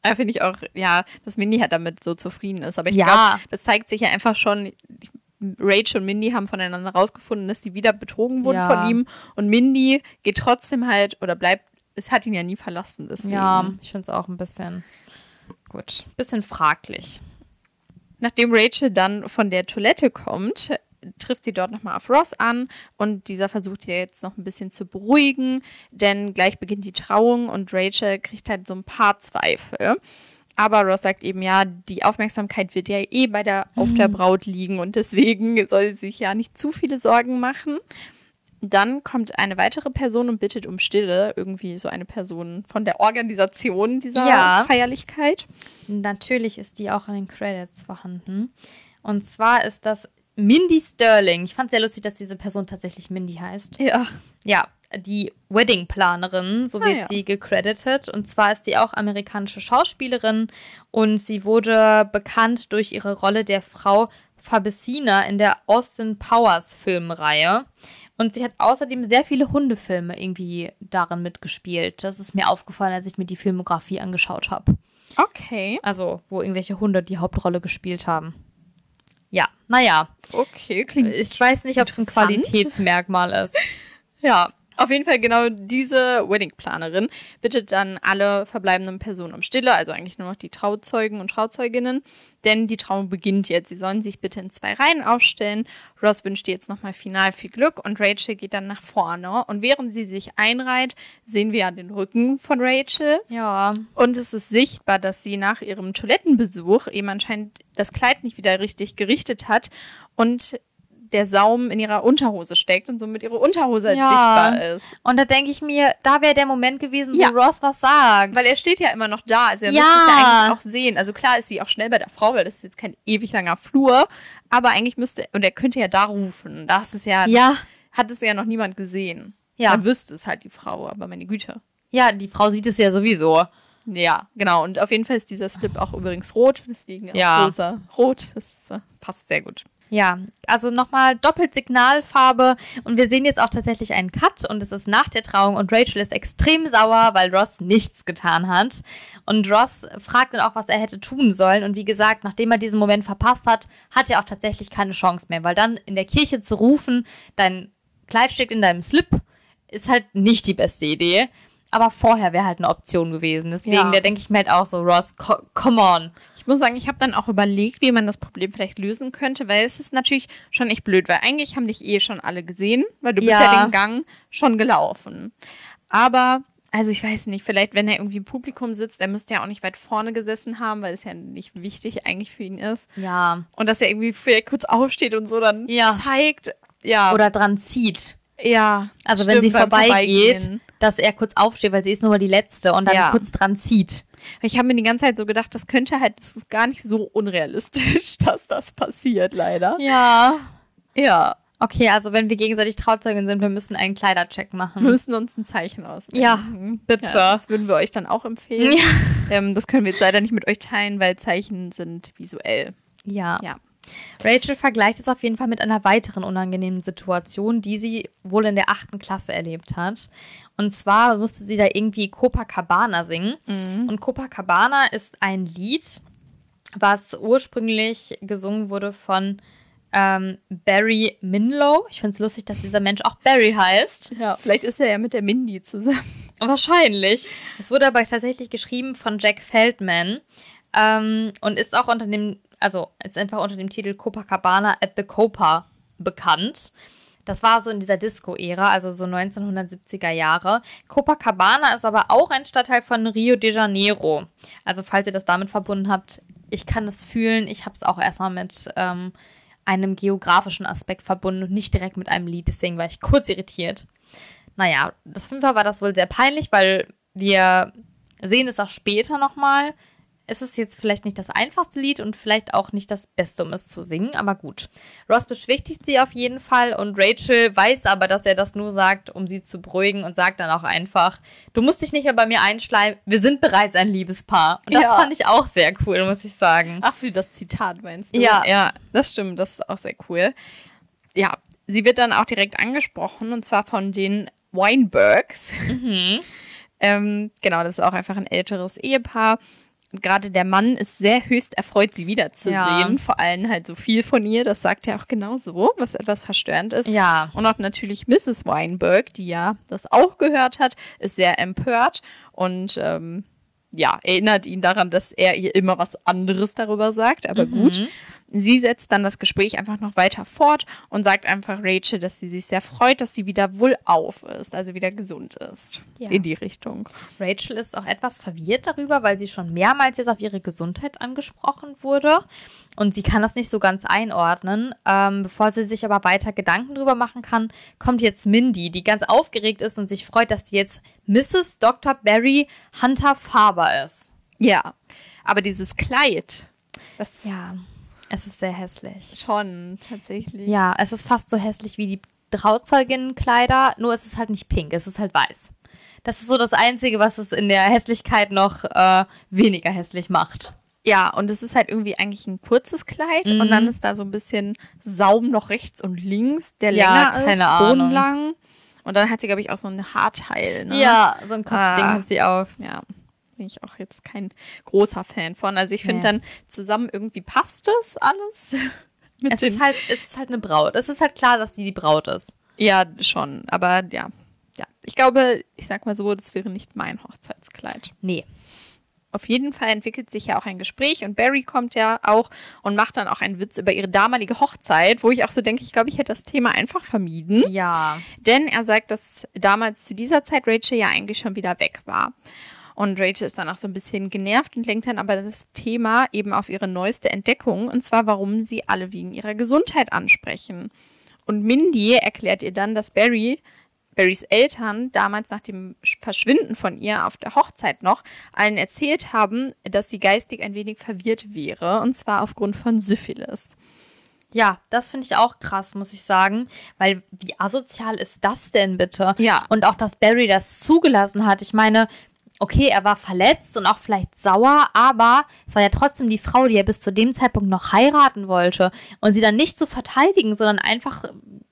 Da finde ich auch, ja, dass Mindy halt damit so zufrieden ist. Aber ich Ja. glaube, das zeigt sich ja einfach schon. Rachel und Mindy haben voneinander rausgefunden, dass sie wieder betrogen wurden Ja. von ihm. Und Mindy geht trotzdem halt oder bleibt, es hat ihn ja nie verlassen. Deswegen. Ja, ich finde es auch ein bisschen, gut, bisschen fraglich. Nachdem Rachel dann von der Toilette kommt, trifft sie dort nochmal auf Ross an und dieser versucht ihr jetzt noch ein bisschen zu beruhigen, denn gleich beginnt die Trauung und Rachel kriegt halt so ein paar Zweifel. Aber Ross sagt eben, ja, die Aufmerksamkeit wird ja eh bei der, auf der Braut liegen und deswegen soll sie sich ja nicht zu viele Sorgen machen. Dann kommt eine weitere Person und bittet um Stille, irgendwie so eine Person von der Organisation dieser Ja. Feierlichkeit. Natürlich ist die auch in den Credits vorhanden. Und zwar ist das Mindy Sterling. Ich fand sehr lustig, dass diese Person tatsächlich Mindy heißt. Ja. Ja, die Wedding-Planerin, so Ah, wird ja. sie gecredited. Und zwar ist sie auch amerikanische Schauspielerin und sie wurde bekannt durch ihre Rolle der Frau Fabicina in der Austin Powers Filmreihe. Und sie hat außerdem sehr viele Hundefilme irgendwie darin mitgespielt. Das ist mir aufgefallen, als ich mir die Filmografie angeschaut habe. Okay. Also, wo irgendwelche Hunde die Hauptrolle gespielt haben. Ja, naja. Okay, klingt Ich weiß nicht, ob es ein. Qualitätsmerkmal ist. Ja, auf jeden Fall genau diese Wedding-Planerin bittet dann alle verbleibenden Personen um Stille, also eigentlich nur noch die Trauzeugen und Trauzeuginnen, denn die Trauung beginnt jetzt. Sie sollen sich bitte in zwei Reihen aufstellen. Ross wünscht ihr jetzt nochmal final viel Glück und Rachel geht dann nach vorne. Und während sie sich einreiht, sehen wir ja den Rücken von Rachel. Ja. Und es ist sichtbar, dass sie nach ihrem Toilettenbesuch eben anscheinend das Kleid nicht wieder richtig gerichtet hat und der Saum in ihrer Unterhose steckt und somit ihre Unterhose halt Ja. sichtbar ist. Und da denke ich mir, da wäre der Moment gewesen, Ja. wo Ross was sagt. Weil er steht ja immer noch da, also er Ja. müsste es ja eigentlich auch sehen. Also klar ist sie auch schnell bei der Frau, weil das ist jetzt kein ewig langer Flur, aber eigentlich müsste, und er könnte ja da rufen. Das ist ja, ja, hat es ja noch niemand gesehen. Ja. Man wüsste es halt die Frau, aber meine Güte. ja, die Frau sieht es ja sowieso. Ja, genau. Und auf jeden Fall ist dieser Slip auch übrigens rot, deswegen auch Ja. rosa. Rot, das äh, passt sehr gut. Ja, also nochmal doppelt Signalfarbe und wir sehen jetzt auch tatsächlich einen Cut und es ist nach der Trauung und Rachel ist extrem sauer, weil Ross nichts getan hat. Und Ross fragt dann auch, was er hätte tun sollen und wie gesagt, nachdem er diesen Moment verpasst hat, hat er auch tatsächlich keine Chance mehr, weil dann in der Kirche zu rufen, dein Kleid steckt in deinem Slip, ist halt nicht die beste Idee. Aber vorher wäre halt eine Option gewesen. Deswegen, Ja. da denke ich mir halt auch so, Ross, co- come on. Ich muss sagen, ich habe dann auch überlegt, wie man das Problem vielleicht lösen könnte, weil es ist natürlich schon echt blöd, weil eigentlich haben dich eh schon alle gesehen, weil du bist Ja. ja den Gang schon gelaufen. Aber, also ich weiß nicht, vielleicht wenn er irgendwie im Publikum sitzt, er müsste ja auch nicht weit vorne gesessen haben, weil es ja nicht wichtig eigentlich für ihn ist. Ja. Und dass er irgendwie vielleicht kurz aufsteht und so dann Ja. zeigt, ja, Oder dran zieht. ja. Also stimmt, wenn sie vorbeigeht, Vorbeigehen. Dass er kurz aufsteht, weil sie ist nur mal die Letzte und dann Ja. kurz dran zieht. Ich habe mir die ganze Zeit so gedacht, das könnte halt, das ist gar nicht so unrealistisch, dass das passiert, leider. Ja. Ja. Okay, also wenn wir gegenseitig Trauzeugin sind, wir müssen einen Kleidercheck machen. Wir müssen uns ein Zeichen ausdenken. Ja, bitte. Ja, das würden wir euch dann auch empfehlen. Ja. Ähm, das können wir jetzt leider nicht mit euch teilen, weil Zeichen sind visuell. Ja. Ja. Rachel vergleicht es auf jeden Fall mit einer weiteren unangenehmen Situation, die sie wohl in der achten Klasse erlebt hat. Und zwar musste sie da irgendwie Copacabana singen. Und Copacabana ist ein Lied, was ursprünglich gesungen wurde von ähm, Barry Minlow. Ich finde es lustig, dass dieser Mensch auch Barry heißt. Ja, vielleicht ist er ja mit der Mindy zusammen. Wahrscheinlich. Es wurde aber tatsächlich geschrieben von Jack Feldman ähm, und ist auch unter dem, also ist einfach unter dem Titel Copacabana at the Copa bekannt. Das war so in dieser Disco-Ära, also so 1970er Jahre. Copacabana ist aber auch ein Stadtteil von Rio de Janeiro. Also falls ihr das damit verbunden habt, ich kann es fühlen. Ich habe es auch erstmal mit ähm, einem geografischen Aspekt verbunden und nicht direkt mit einem Lied. Deswegen war ich kurz irritiert. Naja, das Fünfer war das wohl sehr peinlich, weil wir sehen es auch später nochmal. Es ist jetzt vielleicht nicht das einfachste Lied und vielleicht auch nicht das Beste, um es zu singen, aber gut. Ross beschwichtigt sie auf jeden Fall und Rachel weiß aber, dass er das nur sagt, um sie zu beruhigen und sagt dann auch einfach, du musst dich nicht mehr bei mir einschleimen, wir sind bereits ein Liebespaar. Und das Ja. fand ich auch sehr cool, muss ich sagen. Ach, für das Zitat meinst du? Ja. Ja, das stimmt, das ist auch sehr cool. Ja, sie wird dann auch direkt angesprochen und zwar von den Weinbergs. ähm, genau, das ist auch einfach ein älteres Ehepaar. Gerade der Mann ist sehr höchst erfreut, sie wiederzusehen. Ja. Vor allem halt so viel von ihr. Das sagt er auch genauso, was etwas verstörend ist. Ja. Und auch natürlich Mrs. Weinberg, die ja das auch gehört hat, ist sehr empört und ähm, ja, erinnert ihn daran, dass er ihr immer was anderes darüber sagt. Aber gut, sie setzt dann das Gespräch einfach noch weiter fort und sagt einfach Rachel, dass sie sich sehr freut, dass sie wieder wohlauf ist, also wieder gesund ist. Ja. In die Richtung. Rachel ist auch etwas verwirrt darüber, weil sie schon mehrmals jetzt auf ihre Gesundheit angesprochen wurde. Und sie kann das nicht so ganz einordnen. Ähm, bevor sie sich aber weiter Gedanken drüber machen kann, kommt jetzt Mindy, die ganz aufgeregt ist und sich freut, dass sie jetzt Mrs. Dr. Barry Hunter Faber ist. Ja, aber dieses Kleid, Ja, es ist sehr hässlich. schon tatsächlich. Ja, es ist fast so hässlich wie die Trauzeuginnenkleider, nur es ist halt nicht pink, es ist halt weiß. Das ist so das Einzige, was es in der Hässlichkeit noch äh, weniger hässlich macht. Ja, und es ist halt irgendwie eigentlich ein kurzes Kleid Mhm. und dann ist da so ein bisschen Saum noch rechts und links, der Ja, länger ist, keine Ahnung. bodenlang. Und dann hat sie, glaube ich, auch so ein Haarteil. Ne? Ja, so ein Kopfding Ah. hat sie auf. Ja, bin ich auch jetzt kein großer Fan von. Also ich finde Nee. dann zusammen irgendwie passt das alles. Es ist halt, es ist halt eine Braut. Es ist halt klar, dass sie die Braut ist. ja, schon. Aber ja, ja. Ich glaube, ich sag mal so, das wäre nicht mein Hochzeitskleid. Nee. Auf jeden Fall entwickelt sich ja auch ein Gespräch und Barry kommt ja auch und macht dann auch einen Witz über ihre damalige Hochzeit, wo ich auch so denke, ich glaube, ich hätte das Thema einfach vermieden. Ja. Denn er sagt, dass damals zu dieser Zeit Rachel ja eigentlich schon wieder weg war. Und Rachel ist dann auch so ein bisschen genervt und lenkt dann aber das Thema eben auf ihre neueste Entdeckung, und zwar warum sie alle wegen ihrer Gesundheit ansprechen. Und Mindy erklärt ihr dann, dass Barry, Barrys Eltern damals nach dem Verschwinden von ihr auf der Hochzeit noch allen erzählt haben, dass sie geistig ein wenig verwirrt wäre, und zwar aufgrund von Syphilis. Ja, das finde ich auch krass, muss ich sagen. Weil wie asozial ist das denn bitte? Ja. Und auch, dass Barry das zugelassen hat. Ich meine, okay, er war verletzt und auch vielleicht sauer, aber es war ja trotzdem die Frau, die er bis zu dem Zeitpunkt noch heiraten wollte. Und sie dann nicht zu verteidigen, sondern einfach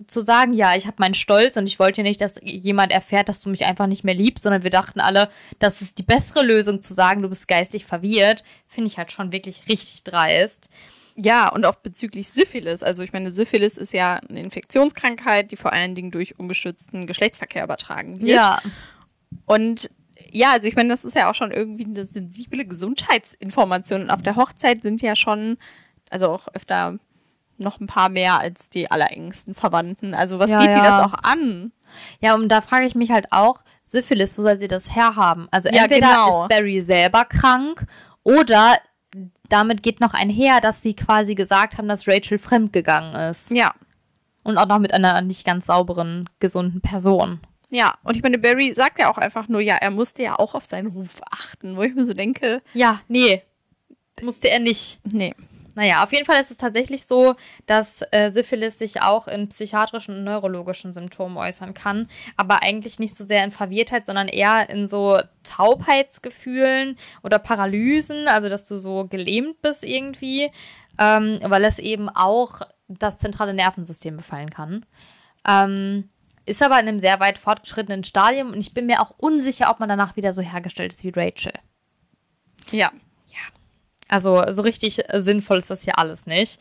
zu sagen, ja, ich habe meinen Stolz und ich wollte nicht, dass jemand erfährt, dass du mich einfach nicht mehr liebst, sondern wir dachten alle, das ist die bessere Lösung zu sagen, du bist geistig verwirrt, finde ich halt schon wirklich richtig dreist. Ja, und auch bezüglich Syphilis. Also ich meine, Syphilis ist ja eine Infektionskrankheit, die vor allen Dingen durch ungeschützten Geschlechtsverkehr übertragen wird. Und ja, also ich meine, das ist ja auch schon irgendwie eine sensible Gesundheitsinformation. Und auf der Hochzeit sind ja schon, also auch öfter noch ein paar mehr als die allerengsten Verwandten. Also was Ja, geht die ja. das auch an? Ja, und da frage ich mich halt auch, Syphilis, wo soll sie das herhaben? Also Ja, entweder genau. ist Barry selber krank oder damit geht noch einher, dass sie quasi gesagt haben, dass Rachel fremdgegangen ist. Ja. Und auch noch mit einer nicht ganz sauberen, gesunden Person. Ja, und ich meine, Barry sagt ja auch einfach nur, ja, er musste ja auch auf seinen Ruf achten, wo ich mir so denke, Ja, nee. Musste er nicht. nee. Naja, auf jeden Fall ist es tatsächlich so, dass äh, Syphilis sich auch in psychiatrischen und neurologischen Symptomen äußern kann, aber eigentlich nicht so sehr in Verwirrtheit, sondern eher in so Taubheitsgefühlen oder Paralysen, also dass du so gelähmt bist irgendwie, ähm, weil es eben auch das zentrale Nervensystem befallen kann. Ähm, ist aber in einem sehr weit fortgeschrittenen Stadium und ich bin mir auch unsicher, ob man danach wieder so hergestellt ist wie Rachel. Ja. Also so richtig sinnvoll ist das hier alles nicht.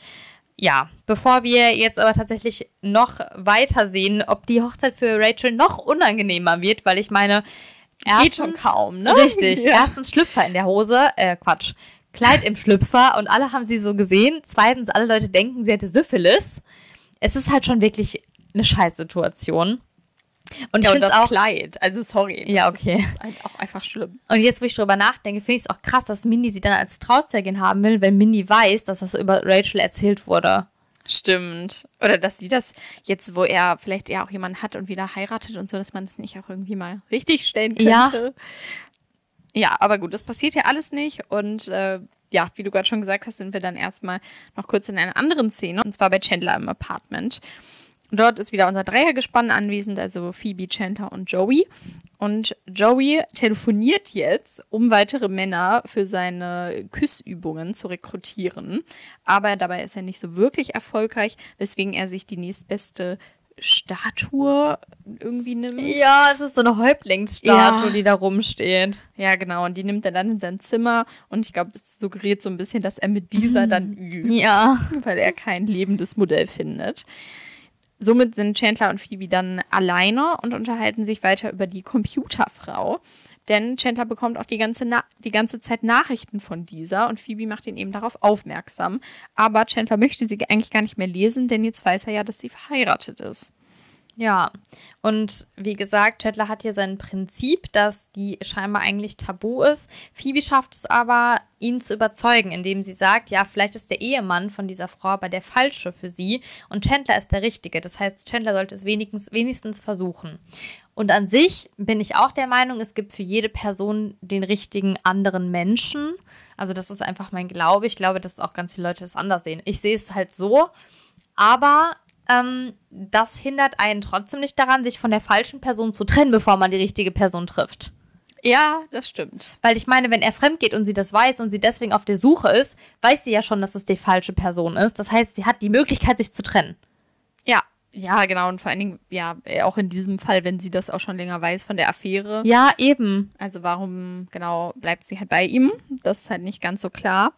Ja, bevor wir jetzt aber tatsächlich noch weiter sehen, ob die Hochzeit für Rachel noch unangenehmer wird, weil ich meine, Geht schon kaum, ne? Richtig. Ja. Erstens Schlüpfer in der Hose, äh, Quatsch. Kleid im Schlüpfer und alle haben sie so gesehen. Zweitens, alle Leute denken, sie hätte Syphilis. Es ist halt schon wirklich eine Scheißsituation. Und Ja, ich finde auch. Kleid. Also sorry. Ja, okay. Ist auch einfach schlimm. Und jetzt, wo ich drüber nachdenke, finde ich es auch krass, dass Mindy sie dann als Trauzeugin haben will, wenn Mindy weiß, dass das über Rachel erzählt wurde. Stimmt. Oder dass sie das jetzt, wo er vielleicht eher auch jemanden hat und wieder heiratet und so, dass man das nicht auch irgendwie mal richtig stellen Ja. könnte. Ja. Ja, aber gut, das passiert ja alles nicht. Und äh, ja, wie du gerade schon gesagt hast, sind wir dann erstmal noch kurz in einer anderen Szene. Und zwar bei Chandler im Apartment. Dort ist wieder unser Dreiergespann anwesend, also Phoebe, Chandler und Joey. Und Joey telefoniert jetzt, um weitere Männer für seine Küssübungen zu rekrutieren. Aber dabei ist er nicht so wirklich erfolgreich, weswegen er sich die nächstbeste Statue irgendwie nimmt. Ja, es ist so eine Häuptlingsstatue, Ja. die da rumsteht. Ja, genau. Und die nimmt er dann in sein Zimmer. Und ich glaube, es suggeriert so ein bisschen, dass er mit dieser dann übt. Ja. Weil er kein lebendes Modell findet. Somit sind Chandler und Phoebe dann alleine und unterhalten sich weiter über die Computerfrau. Denn Chandler bekommt auch die ganze, die ganze Zeit Nachrichten von dieser und Phoebe macht ihn eben darauf aufmerksam. Aber Chandler möchte sie eigentlich gar nicht mehr lesen, denn jetzt weiß er ja, dass sie verheiratet ist. Ja, und wie gesagt, Chandler hat hier sein Prinzip, dass die scheinbar eigentlich tabu ist. Phoebe schafft es aber, ihn zu überzeugen, indem sie sagt, ja, vielleicht ist der Ehemann von dieser Frau aber der falsche für sie und Chandler ist der richtige. Das heißt, Chandler sollte es wenigstens, wenigstens versuchen. Und an sich bin ich auch der Meinung, es gibt für jede Person den richtigen anderen Menschen. Also das ist einfach mein Glaube. Ich glaube, dass auch ganz viele Leute das anders sehen. Ich sehe es halt so, aber ähm, das hindert einen trotzdem nicht daran, sich von der falschen Person zu trennen, bevor man die richtige Person trifft. Ja, das stimmt. Weil ich meine, wenn er fremd geht und sie das weiß und sie deswegen auf der Suche ist, weiß sie ja schon, dass es die falsche Person ist. Das heißt, sie hat die Möglichkeit, sich zu trennen. Ja, ja, genau. Und vor allen Dingen, ja, auch in diesem Fall, wenn sie das auch schon länger weiß von der Affäre. Ja, eben. Also warum genau bleibt sie halt bei ihm? Das ist halt nicht ganz so klar.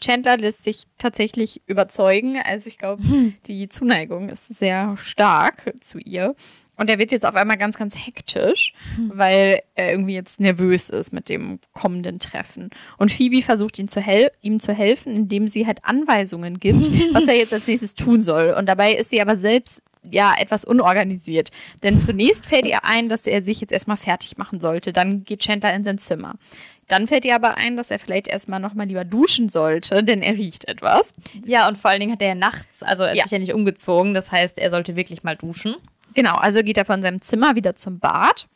Chandler lässt sich tatsächlich überzeugen. Also ich glaube, die Zuneigung ist sehr stark zu ihr. Und er wird jetzt auf einmal ganz, ganz hektisch, weil er irgendwie jetzt nervös ist mit dem kommenden Treffen. Und Phoebe versucht ihn zu ihm zu helfen, indem sie halt Anweisungen gibt, was er jetzt als nächstes tun soll. Und dabei ist sie aber selbst ja etwas unorganisiert. Denn zunächst fällt ihr ein, dass er sich jetzt erstmal fertig machen sollte. Dann geht Chandler in sein Zimmer. Dann fällt ihr aber ein, dass er vielleicht erstmal nochmal lieber duschen sollte, denn er riecht etwas. Ja, und vor allen Dingen hat er ja nachts, also er hat Ja. sich ja nicht umgezogen. Das heißt, er sollte wirklich mal duschen. Genau, also geht er von seinem Zimmer wieder zum Bad.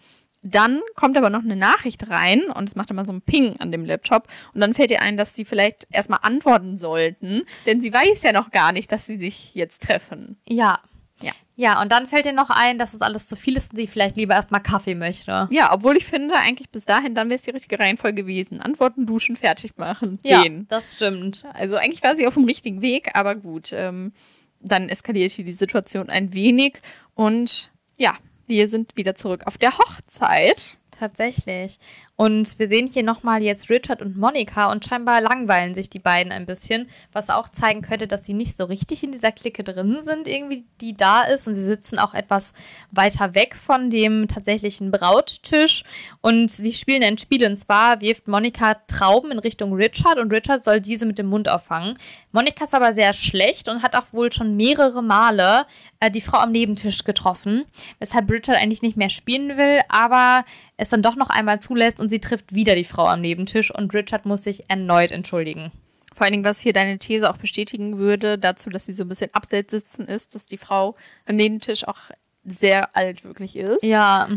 Dann kommt aber noch eine Nachricht rein und es macht immer so ein Ping an dem Laptop. Und dann fällt ihr ein, dass sie vielleicht erstmal antworten sollten, denn sie weiß ja noch gar nicht, dass sie sich jetzt treffen. Ja. Ja. Und dann fällt ihr noch ein, dass es alles zu viel ist und sie vielleicht lieber erstmal Kaffee möchte. Ja, obwohl ich finde, eigentlich bis dahin, dann wäre es die richtige Reihenfolge gewesen. Antworten, duschen, fertig machen, Ja, gehen. das stimmt. Also eigentlich war sie auf dem richtigen Weg, aber gut. Ähm, dann eskalierte die Situation ein wenig und ja, wir sind wieder zurück auf der Hochzeit. Tatsächlich. Und wir sehen hier nochmal jetzt Richard und Monika und scheinbar langweilen sich die beiden ein bisschen, was auch zeigen könnte, dass sie nicht so richtig in dieser Clique drin sind, irgendwie, die da ist. Und sie sitzen auch etwas weiter weg von dem tatsächlichen Brauttisch. Und sie spielen ein Spiel und zwar wirft Monika Trauben in Richtung Richard und Richard soll diese mit dem Mund auffangen. Monika ist aber sehr schlecht und hat auch wohl schon mehrere Male äh, die Frau am Nebentisch getroffen, weshalb Richard eigentlich nicht mehr spielen will, aber es dann doch noch einmal zulässt und sie trifft wieder die Frau am Nebentisch und Richard muss sich erneut entschuldigen. Vor allen Dingen, was hier deine These auch bestätigen würde, dazu, dass sie so ein bisschen abseits sitzen ist, dass die Frau am Nebentisch auch sehr alt wirklich ist. Ja,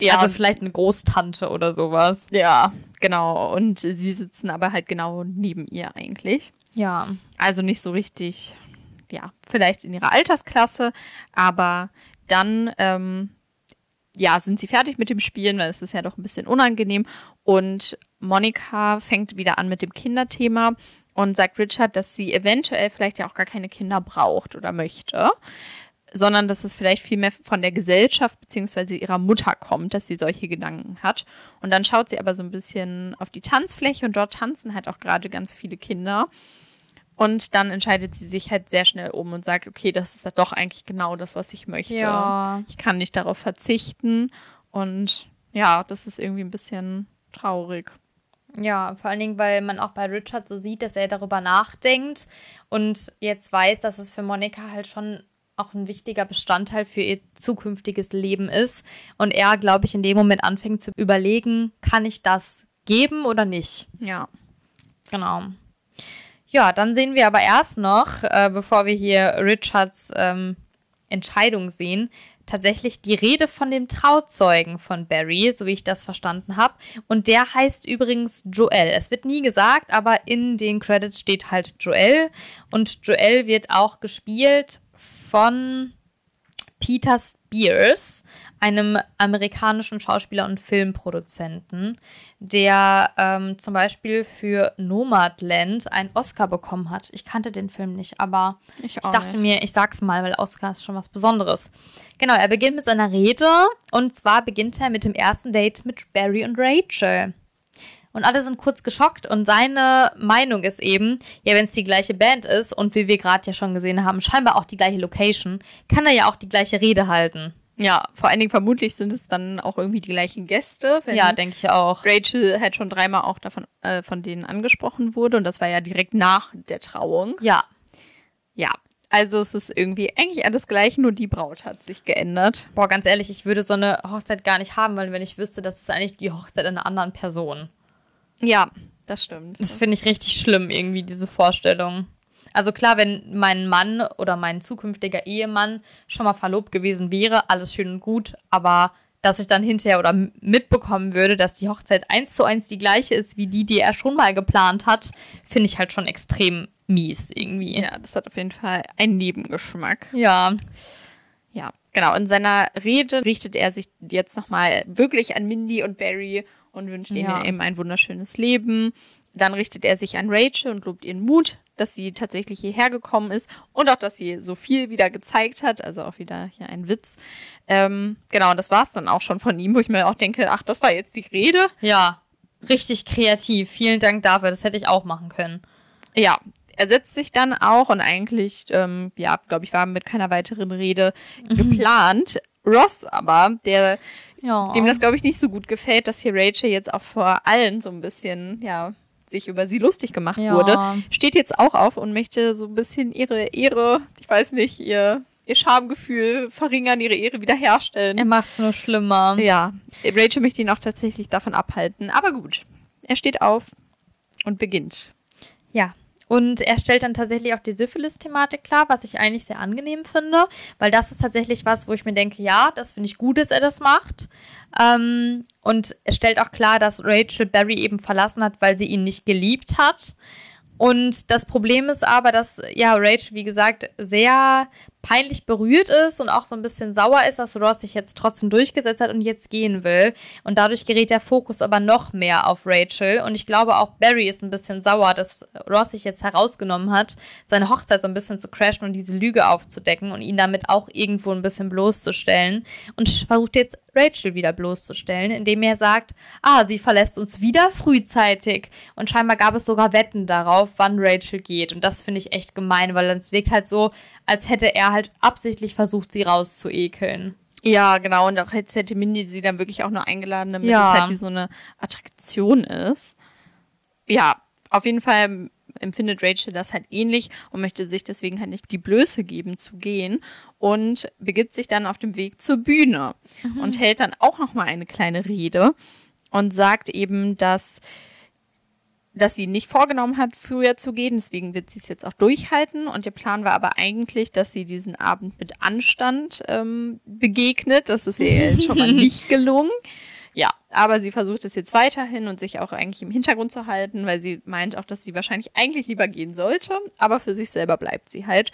ja, also vielleicht eine Großtante oder sowas. ja, genau. Und sie sitzen aber halt genau neben ihr eigentlich. Ja. Also nicht so richtig, ja, vielleicht in ihrer Altersklasse, aber dann, ähm, ja, sind sie fertig mit dem Spielen, weil es ist ja doch ein bisschen unangenehm. Und Monika fängt wieder an mit dem Kinderthema und sagt Richard, dass sie eventuell vielleicht ja auch gar keine Kinder braucht oder möchte, sondern dass es vielleicht viel mehr von der Gesellschaft beziehungsweise ihrer Mutter kommt, dass sie solche Gedanken hat. Und dann schaut sie aber so ein bisschen auf die Tanzfläche und dort tanzen halt auch gerade ganz viele Kinder. Und dann entscheidet sie sich halt sehr schnell um und sagt, okay, das ist ja doch eigentlich genau das, was ich möchte. Ja. Ich kann nicht darauf verzichten. Und ja, das ist irgendwie ein bisschen traurig. Ja, vor allen Dingen, weil man auch bei Richard so sieht, dass er darüber nachdenkt und jetzt weiß, dass es für Monika halt schon auch ein wichtiger Bestandteil für ihr zukünftiges Leben ist. Und er, glaube ich, in dem Moment anfängt zu überlegen, kann ich das geben oder nicht? Ja. Genau. Ja, dann sehen wir aber erst noch, äh, bevor wir hier Richards ähm, Entscheidung sehen, tatsächlich die Rede von dem Trauzeugen von Barry, so wie ich das verstanden habe. Und der heißt übrigens Joel. Es wird nie gesagt, aber in den Credits steht halt Joel. Und Joel wird auch gespielt von Peter Spears, einem amerikanischen Schauspieler und Filmproduzenten, der ähm, zum Beispiel für Nomadland einen Oscar bekommen hat. Ich kannte den Film nicht, aber Ich ich, dachte nicht. mir, ich sag's mal, weil Oscar ist schon was Besonderes. Genau, er beginnt mit seiner Rede und zwar beginnt er mit dem ersten Date mit Barry und Rachel. Und alle sind kurz geschockt und seine Meinung ist eben, ja, wenn es die gleiche Band ist und wie wir gerade ja schon gesehen haben, scheinbar auch die gleiche Location, kann er ja auch die gleiche Rede halten. Ja, vor allen Dingen vermutlich sind es dann auch irgendwie die gleichen Gäste. Ja, denke ich auch. Rachel halt schon dreimal auch davon äh, von denen angesprochen wurde und das war ja direkt nach der Trauung. Ja, Ja, also es ist irgendwie eigentlich alles gleich, nur die Braut hat sich geändert. boah, ganz ehrlich, ich würde so eine Hochzeit gar nicht haben, weil wenn ich wüsste, das ist eigentlich die Hochzeit einer anderen Person. Ja, das stimmt. Das finde ich richtig schlimm, irgendwie, diese Vorstellung. Also klar, wenn mein Mann oder mein zukünftiger Ehemann schon mal verlobt gewesen wäre, alles schön und gut, aber dass ich dann hinterher oder mitbekommen würde, dass die Hochzeit eins zu eins die gleiche ist wie die, die er schon mal geplant hat, finde ich halt schon extrem mies irgendwie. ja, das hat auf jeden Fall einen Nebengeschmack. Ja. Ja, genau. In seiner Rede richtet er sich jetzt nochmal wirklich an Mindy und Barry und wünscht Ja. ihnen eben ein wunderschönes Leben. Dann richtet er sich an Rachel und lobt ihren Mut, dass sie tatsächlich hierher gekommen ist und auch, dass sie so viel wieder gezeigt hat. Also auch wieder hier ein Witz. Ähm, genau, und das war's dann auch schon von ihm, wo ich mir auch denke, ach, das war jetzt die Rede. Ja. Richtig kreativ. Vielen Dank dafür. Das hätte ich auch machen können. Ja, er setzt sich dann auch und eigentlich, ähm, ja, glaube ich, war mit keiner weiteren Rede geplant. Ross aber, der Ja. dem das, glaube ich, nicht so gut gefällt, dass hier Rachel jetzt auch vor allen so ein bisschen, ja, sich über sie lustig gemacht Ja. wurde, steht jetzt auch auf und möchte so ein bisschen ihre Ehre, ich weiß nicht, ihr, ihr Schamgefühl verringern, ihre Ehre wiederherstellen. er macht es nur schlimmer. Ja, Rachel möchte ihn auch tatsächlich davon abhalten, aber gut. Er steht auf und beginnt. Ja. Und er stellt dann tatsächlich auch die Syphilis-Thematik klar, was ich eigentlich sehr angenehm finde, weil das ist tatsächlich was, wo ich mir denke, ja, das finde ich gut, dass er das macht. Ähm, und er stellt auch klar, dass Rachel Barry eben verlassen hat, weil sie ihn nicht geliebt hat. Und das Problem ist aber, dass ja Rachel, wie gesagt, sehr peinlich berührt ist und auch so ein bisschen sauer ist, dass Ross sich jetzt trotzdem durchgesetzt hat und jetzt gehen will. Und dadurch gerät der Fokus aber noch mehr auf Rachel. Und ich glaube auch Barry ist ein bisschen sauer, dass Ross sich jetzt herausgenommen hat, seine Hochzeit so ein bisschen zu crashen und diese Lüge aufzudecken und ihn damit auch irgendwo ein bisschen bloßzustellen. Und versucht jetzt Rachel wieder bloßzustellen, indem er sagt, ah, sie verlässt uns wieder frühzeitig. Und scheinbar gab es sogar Wetten darauf, wann Rachel geht. Und das finde ich echt gemein, weil es wirkt halt so, als hätte er halt absichtlich versucht, sie rauszuekeln. Ja, genau. Und auch jetzt hätte Mindy sie dann wirklich auch nur eingeladen, damit Ja. es halt wie so eine Attraktion ist. Ja, auf jeden Fall empfindet Rachel das halt ähnlich und möchte sich deswegen halt nicht die Blöße geben zu gehen und begibt sich dann auf dem Weg zur Bühne und hält dann auch noch mal eine kleine Rede und sagt eben, dass dass sie nicht vorgenommen hat, früher zu gehen. Deswegen wird sie es jetzt auch durchhalten. Und ihr Plan war aber eigentlich, dass sie diesen Abend mit Anstand ähm, begegnet. Das ist ihr jetzt schon mal nicht gelungen. Ja, aber sie versucht es jetzt weiterhin und sich auch eigentlich im Hintergrund zu halten, weil sie meint auch, dass sie wahrscheinlich eigentlich lieber gehen sollte, aber für sich selber bleibt sie halt.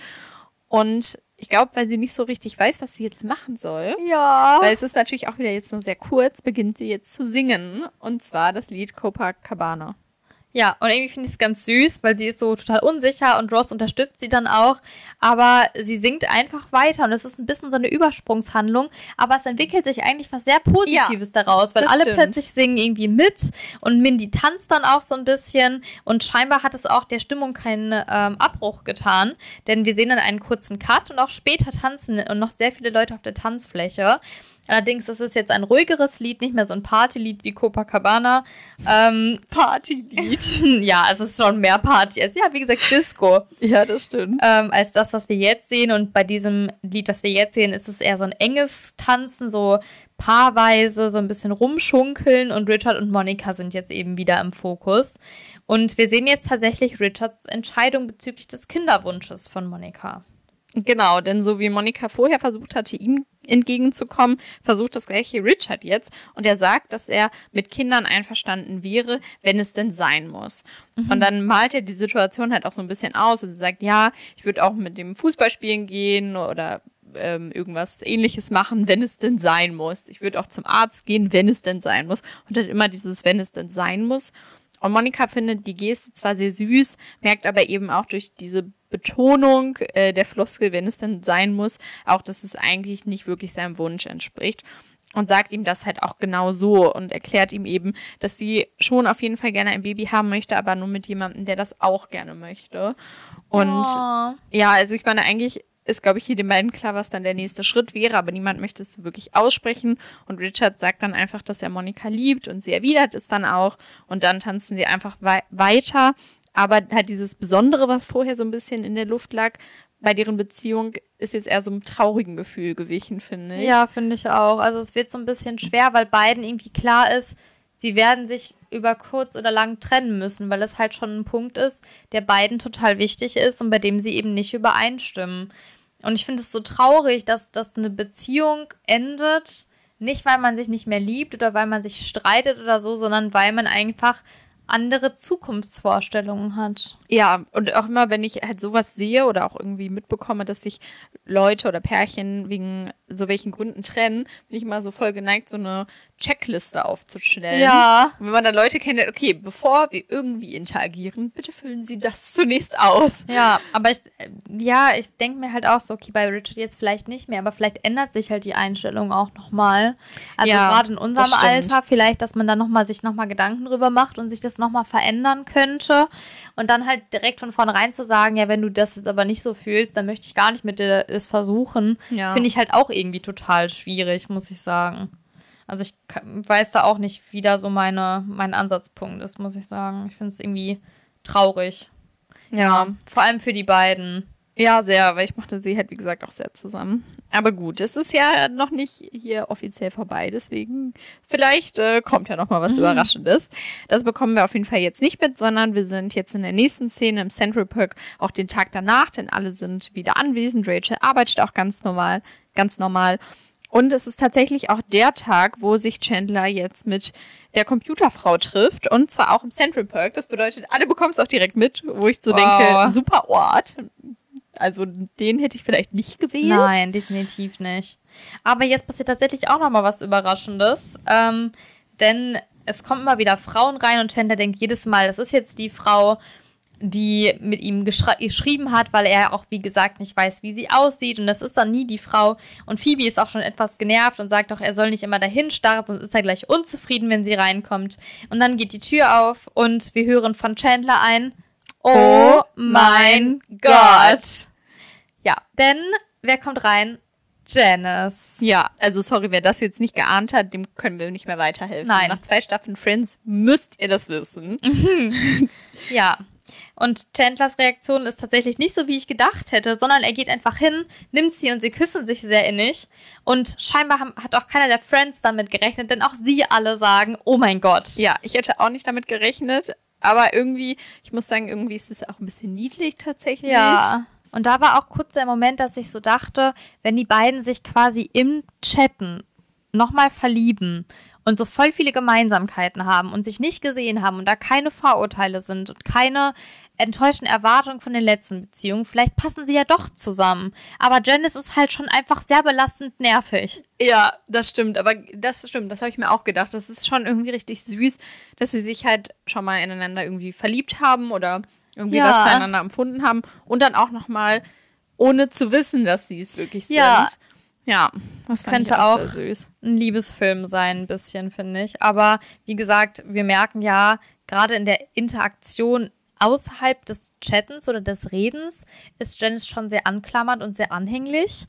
Und ich glaube, weil sie nicht so richtig weiß, was sie jetzt machen soll, Ja. weil es ist natürlich auch wieder jetzt nur sehr kurz, beginnt sie jetzt zu singen. Und zwar das Lied Copacabana. Ja, und irgendwie finde ich es ganz süß, weil sie ist so total unsicher und Ross unterstützt sie dann auch. Aber sie singt einfach weiter und es ist ein bisschen so eine Übersprungshandlung. Aber es entwickelt sich eigentlich was sehr Positives daraus, weil alle stimmt. plötzlich singen irgendwie mit und Mindy tanzt dann auch so ein bisschen. Und scheinbar hat es auch der Stimmung keinen ähm, Abbruch getan, denn wir sehen dann einen kurzen Cut und auch später tanzen und noch sehr viele Leute auf der Tanzfläche. Allerdings ist es jetzt ein ruhigeres Lied, nicht mehr so ein Partylied wie Copacabana. Ähm, Partylied. ja, es ist schon mehr Party. als- Ja, wie gesagt, Disco. ja, das stimmt. Ähm, als das, was wir jetzt sehen. Und bei diesem Lied, was wir jetzt sehen, ist es eher so ein enges Tanzen, so paarweise, so ein bisschen rumschunkeln. Und Richard und Monika sind jetzt eben wieder im Fokus. Und wir sehen jetzt tatsächlich Richards Entscheidung bezüglich des Kinderwunsches von Monika. Genau, denn so wie Monika vorher versucht hatte, ihm entgegenzukommen, versucht das gleiche Richard jetzt. Und er sagt, dass er mit Kindern einverstanden wäre, wenn es denn sein muss. Mhm. Und dann malt er die Situation halt auch so ein bisschen aus. Und sagt, ja, ich würde auch mit dem Fußball spielen gehen oder ähm, irgendwas ähnliches machen, wenn es denn sein muss. Ich würde auch zum Arzt gehen, wenn es denn sein muss. Und dann immer dieses, wenn es denn sein muss. Und Monika findet die Geste zwar sehr süß, merkt aber eben auch durch diese Betonung äh, der Floskel, wenn es denn sein muss, auch, dass es eigentlich nicht wirklich seinem Wunsch entspricht. Und sagt ihm das halt auch genau so und erklärt ihm eben, dass sie schon auf jeden Fall gerne ein Baby haben möchte, aber nur mit jemandem, der das auch gerne möchte. Und oh. ja, also ich meine, eigentlich ist, glaube ich, den beiden klar, was dann der nächste Schritt wäre, aber niemand möchte es wirklich aussprechen. Und Richard sagt dann einfach, dass er Monika liebt und sie erwidert es dann auch. Und dann tanzen sie einfach wei weiter. Aber halt dieses Besondere, was vorher so ein bisschen in der Luft lag, bei deren Beziehung ist jetzt eher so einem traurigen Gefühl gewichen, finde ich. Ja, finde ich auch. Also es wird so ein bisschen schwer, weil beiden irgendwie klar ist, sie werden sich über kurz oder lang trennen müssen, weil es halt schon ein Punkt ist, der beiden total wichtig ist und bei dem sie eben nicht übereinstimmen. Und ich finde es so traurig, dass, dass eine Beziehung endet, nicht weil man sich nicht mehr liebt oder weil man sich streitet oder so, sondern weil man einfach andere Zukunftsvorstellungen hat. Ja, und auch immer, wenn ich halt sowas sehe oder auch irgendwie mitbekomme, dass sich Leute oder Pärchen wegen so welchen Gründen trennen, bin ich immer so voll geneigt, so eine Checkliste aufzustellen. Ja. Und wenn man dann Leute kennt, okay, bevor wir irgendwie interagieren, bitte füllen Sie das zunächst aus. Ja, aber ich, ja, ich denke mir halt auch so, okay, bei Richard jetzt vielleicht nicht mehr, aber vielleicht ändert sich halt die Einstellung auch nochmal. Also ja, gerade in unserem Alter, vielleicht, dass man da nochmal sich nochmal Gedanken drüber macht und sich das nochmal verändern könnte. Und dann halt direkt von vornherein zu sagen, ja, wenn du das jetzt aber nicht so fühlst, dann möchte ich gar nicht mit dir es versuchen, ja. finde ich halt auch irgendwie total schwierig, muss ich sagen. Also ich weiß da auch nicht, wie da so meine, mein Ansatzpunkt ist, muss ich sagen. Ich finde es irgendwie traurig. Ja. ja. Vor allem für die beiden. Ja, sehr, weil ich mochte sie halt, wie gesagt, auch sehr zusammen. Aber gut, es ist ja noch nicht hier offiziell vorbei, deswegen vielleicht äh, kommt ja noch mal was mhm. Überraschendes. Das bekommen wir auf jeden Fall jetzt nicht mit, sondern wir sind jetzt in der nächsten Szene im Central Park auch den Tag danach, denn alle sind wieder anwesend. Rachel arbeitet auch ganz normal, ganz normal. Und es ist tatsächlich auch der Tag, wo sich Chandler jetzt mit der Computerfrau trifft. Und zwar auch im Central Park. Das bedeutet, alle bekommen es auch direkt mit, wo ich so wow. denke, super Ort. Also den hätte ich vielleicht nicht gewählt. Nein, definitiv nicht. Aber jetzt passiert tatsächlich auch noch mal was Überraschendes. Ähm, denn es kommen immer wieder Frauen rein und Chandler denkt jedes Mal, das ist jetzt die Frau, die mit ihm geschrieben hat, weil er auch, wie gesagt, nicht weiß, wie sie aussieht. Und das ist dann nie die Frau. Und Phoebe ist auch schon etwas genervt und sagt auch, er soll nicht immer dahin starren, sonst ist er gleich unzufrieden, wenn sie reinkommt. Und dann geht die Tür auf und wir hören von Chandler ein. Oh, oh mein Gott. Ja, denn wer kommt rein? Janice. Ja, also sorry, wer das jetzt nicht geahnt hat, dem können wir nicht mehr weiterhelfen. Nein. Nach zwei Staffeln Friends müsst ihr das wissen. Mhm. ja. Und Chandlers Reaktion ist tatsächlich nicht so, wie ich gedacht hätte, sondern er geht einfach hin, nimmt sie und sie küssen sich sehr innig. Und scheinbar hat auch keiner der Friends damit gerechnet, denn auch sie alle sagen, oh mein Gott. Ja, ich hätte auch nicht damit gerechnet, aber irgendwie, ich muss sagen, irgendwie ist es auch ein bisschen niedlich tatsächlich. Ja. Und da war auch kurz der Moment, dass ich so dachte, wenn die beiden sich quasi im Chatten nochmal verlieben und so voll viele Gemeinsamkeiten haben und sich nicht gesehen haben und da keine Vorurteile sind und keine enttäuschten Erwartungen von den letzten Beziehungen, vielleicht passen sie ja doch zusammen. Aber Janice ist halt schon einfach sehr belastend nervig. Ja, das stimmt, aber das stimmt, das habe ich mir auch gedacht. Das ist schon irgendwie richtig süß, dass sie sich halt schon mal ineinander irgendwie verliebt haben oder irgendwie ja. was füreinander empfunden haben und dann auch noch mal ohne zu wissen, dass sie es wirklich sind. Ja. Ja, das könnte auch, auch ein Liebesfilm sein, ein bisschen, finde ich. Aber wie gesagt, wir merken ja, gerade in der Interaktion außerhalb des Chattens oder des Redens ist Janice schon sehr anklammernd und sehr anhänglich.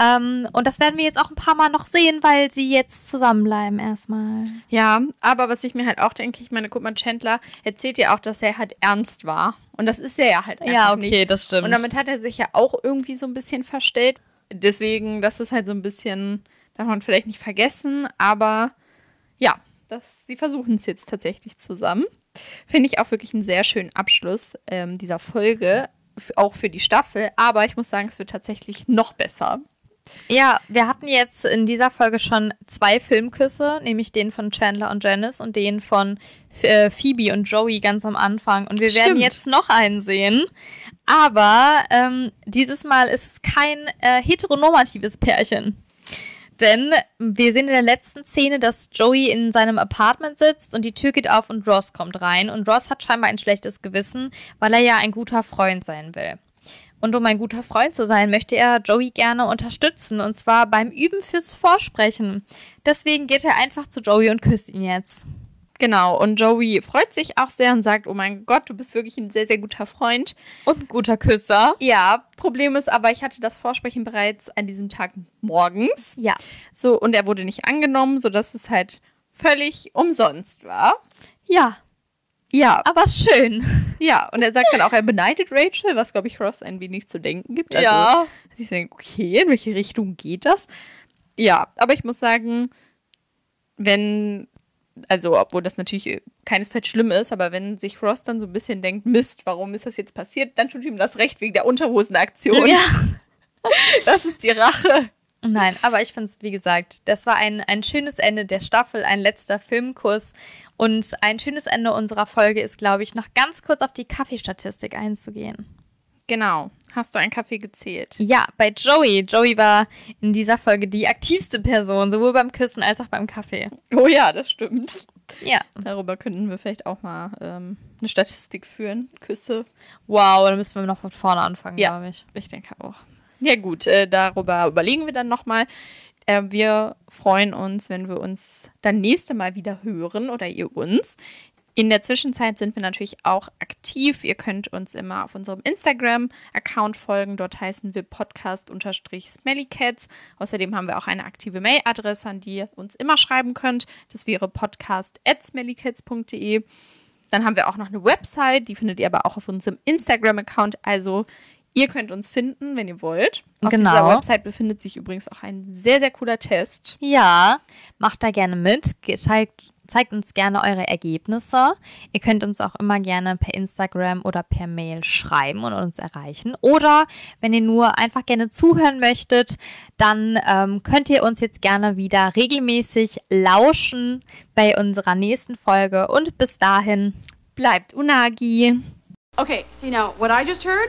Ähm, und das werden wir jetzt auch ein paar Mal noch sehen, weil sie jetzt zusammenbleiben erstmal. Ja, aber was ich mir halt auch denke, ich meine, guck mal, Chandler erzählt ja auch, dass er halt ernst war. Und das ist er ja halt einfach Ja, okay, nicht. das stimmt. Und damit hat er sich ja auch irgendwie so ein bisschen verstellt. Deswegen, das ist halt so ein bisschen, darf man vielleicht nicht vergessen, aber ja, das, sie versuchen es jetzt tatsächlich zusammen. Finde ich auch wirklich einen sehr schönen Abschluss ähm, dieser Folge auch für die Staffel. Aber ich muss sagen, es wird tatsächlich noch besser. Ja, wir hatten jetzt in dieser Folge schon zwei Filmküsse, nämlich den von Chandler und Janice und den von äh, Phoebe und Joey ganz am Anfang. Und wir werden Stimmt. jetzt noch einen sehen. Aber ähm, dieses Mal ist es kein äh, heteronormatives Pärchen. Denn wir sehen in der letzten Szene, dass Joey in seinem Apartment sitzt und die Tür geht auf und Ross kommt rein. Und Ross hat scheinbar ein schlechtes Gewissen, weil er ja ein guter Freund sein will. Und um ein guter Freund zu sein, möchte er Joey gerne unterstützen. Und zwar beim Üben fürs Vorsprechen. Deswegen geht er einfach zu Joey und küsst ihn jetzt. Genau, und Joey freut sich auch sehr und sagt, oh mein Gott, du bist wirklich ein sehr, sehr guter Freund. Und ein guter Küsser. Ja, Problem ist aber, ich hatte das Vorsprechen bereits an diesem Tag morgens. Ja. So, und er wurde nicht angenommen, sodass es halt völlig umsonst war. Ja, Ja, aber schön. ja, und er sagt dann auch, er beneidet Rachel, was, glaube ich, Ross ein wenig zu denken gibt. Also, ja. Ich denke, okay, in welche Richtung geht das? Ja, aber ich muss sagen, wenn, also, obwohl das natürlich keinesfalls schlimm ist, aber wenn sich Ross dann so ein bisschen denkt, Mist, warum ist das jetzt passiert, dann tut ihm das recht wegen der Unterhosenaktion. Ja. Das ist die Rache. Nein, aber ich finde es, wie gesagt, das war ein, ein schönes Ende der Staffel, ein letzter Filmkurs. Und ein schönes Ende unserer Folge ist, glaube ich, noch ganz kurz auf die Kaffeestatistik einzugehen. Genau. Hast du einen Kaffee gezählt? Ja, bei Joey. Joey war in dieser Folge die aktivste Person, sowohl beim Küssen als auch beim Kaffee. Oh ja, das stimmt. Ja. Darüber könnten wir vielleicht auch mal ähm, eine Statistik führen. Küsse. Wow, da müssen wir noch von vorne anfangen, Ja. glaube ich. Ich denke auch. Ja gut, äh, darüber überlegen wir dann nochmal. Äh, wir freuen uns, wenn wir uns dann nächste Mal wieder hören oder ihr uns. In der Zwischenzeit sind wir natürlich auch aktiv. Ihr könnt uns immer auf unserem Instagram-Account folgen. Dort heißen wir podcast-smellycats. Außerdem haben wir auch eine aktive Mailadresse, an die ihr uns immer schreiben könnt. Das wäre podcast.smellycats.de. Dann haben wir auch noch eine Website, die findet ihr aber auch auf unserem Instagram-Account. Also ihr könnt uns finden, wenn ihr wollt. Auf Genau. dieser Website befindet sich übrigens auch ein sehr, sehr cooler Test. Ja, macht da gerne mit. Ge- Zeigt, zeigt uns gerne eure Ergebnisse. Ihr könnt uns auch immer gerne per Instagram oder per Mail schreiben und uns erreichen. Oder wenn ihr nur einfach gerne zuhören möchtet, dann ähm, könnt ihr uns jetzt gerne wieder regelmäßig lauschen bei unserer nächsten Folge. Und bis dahin, Bleibt Unagi. Okay, see now, what I just heard?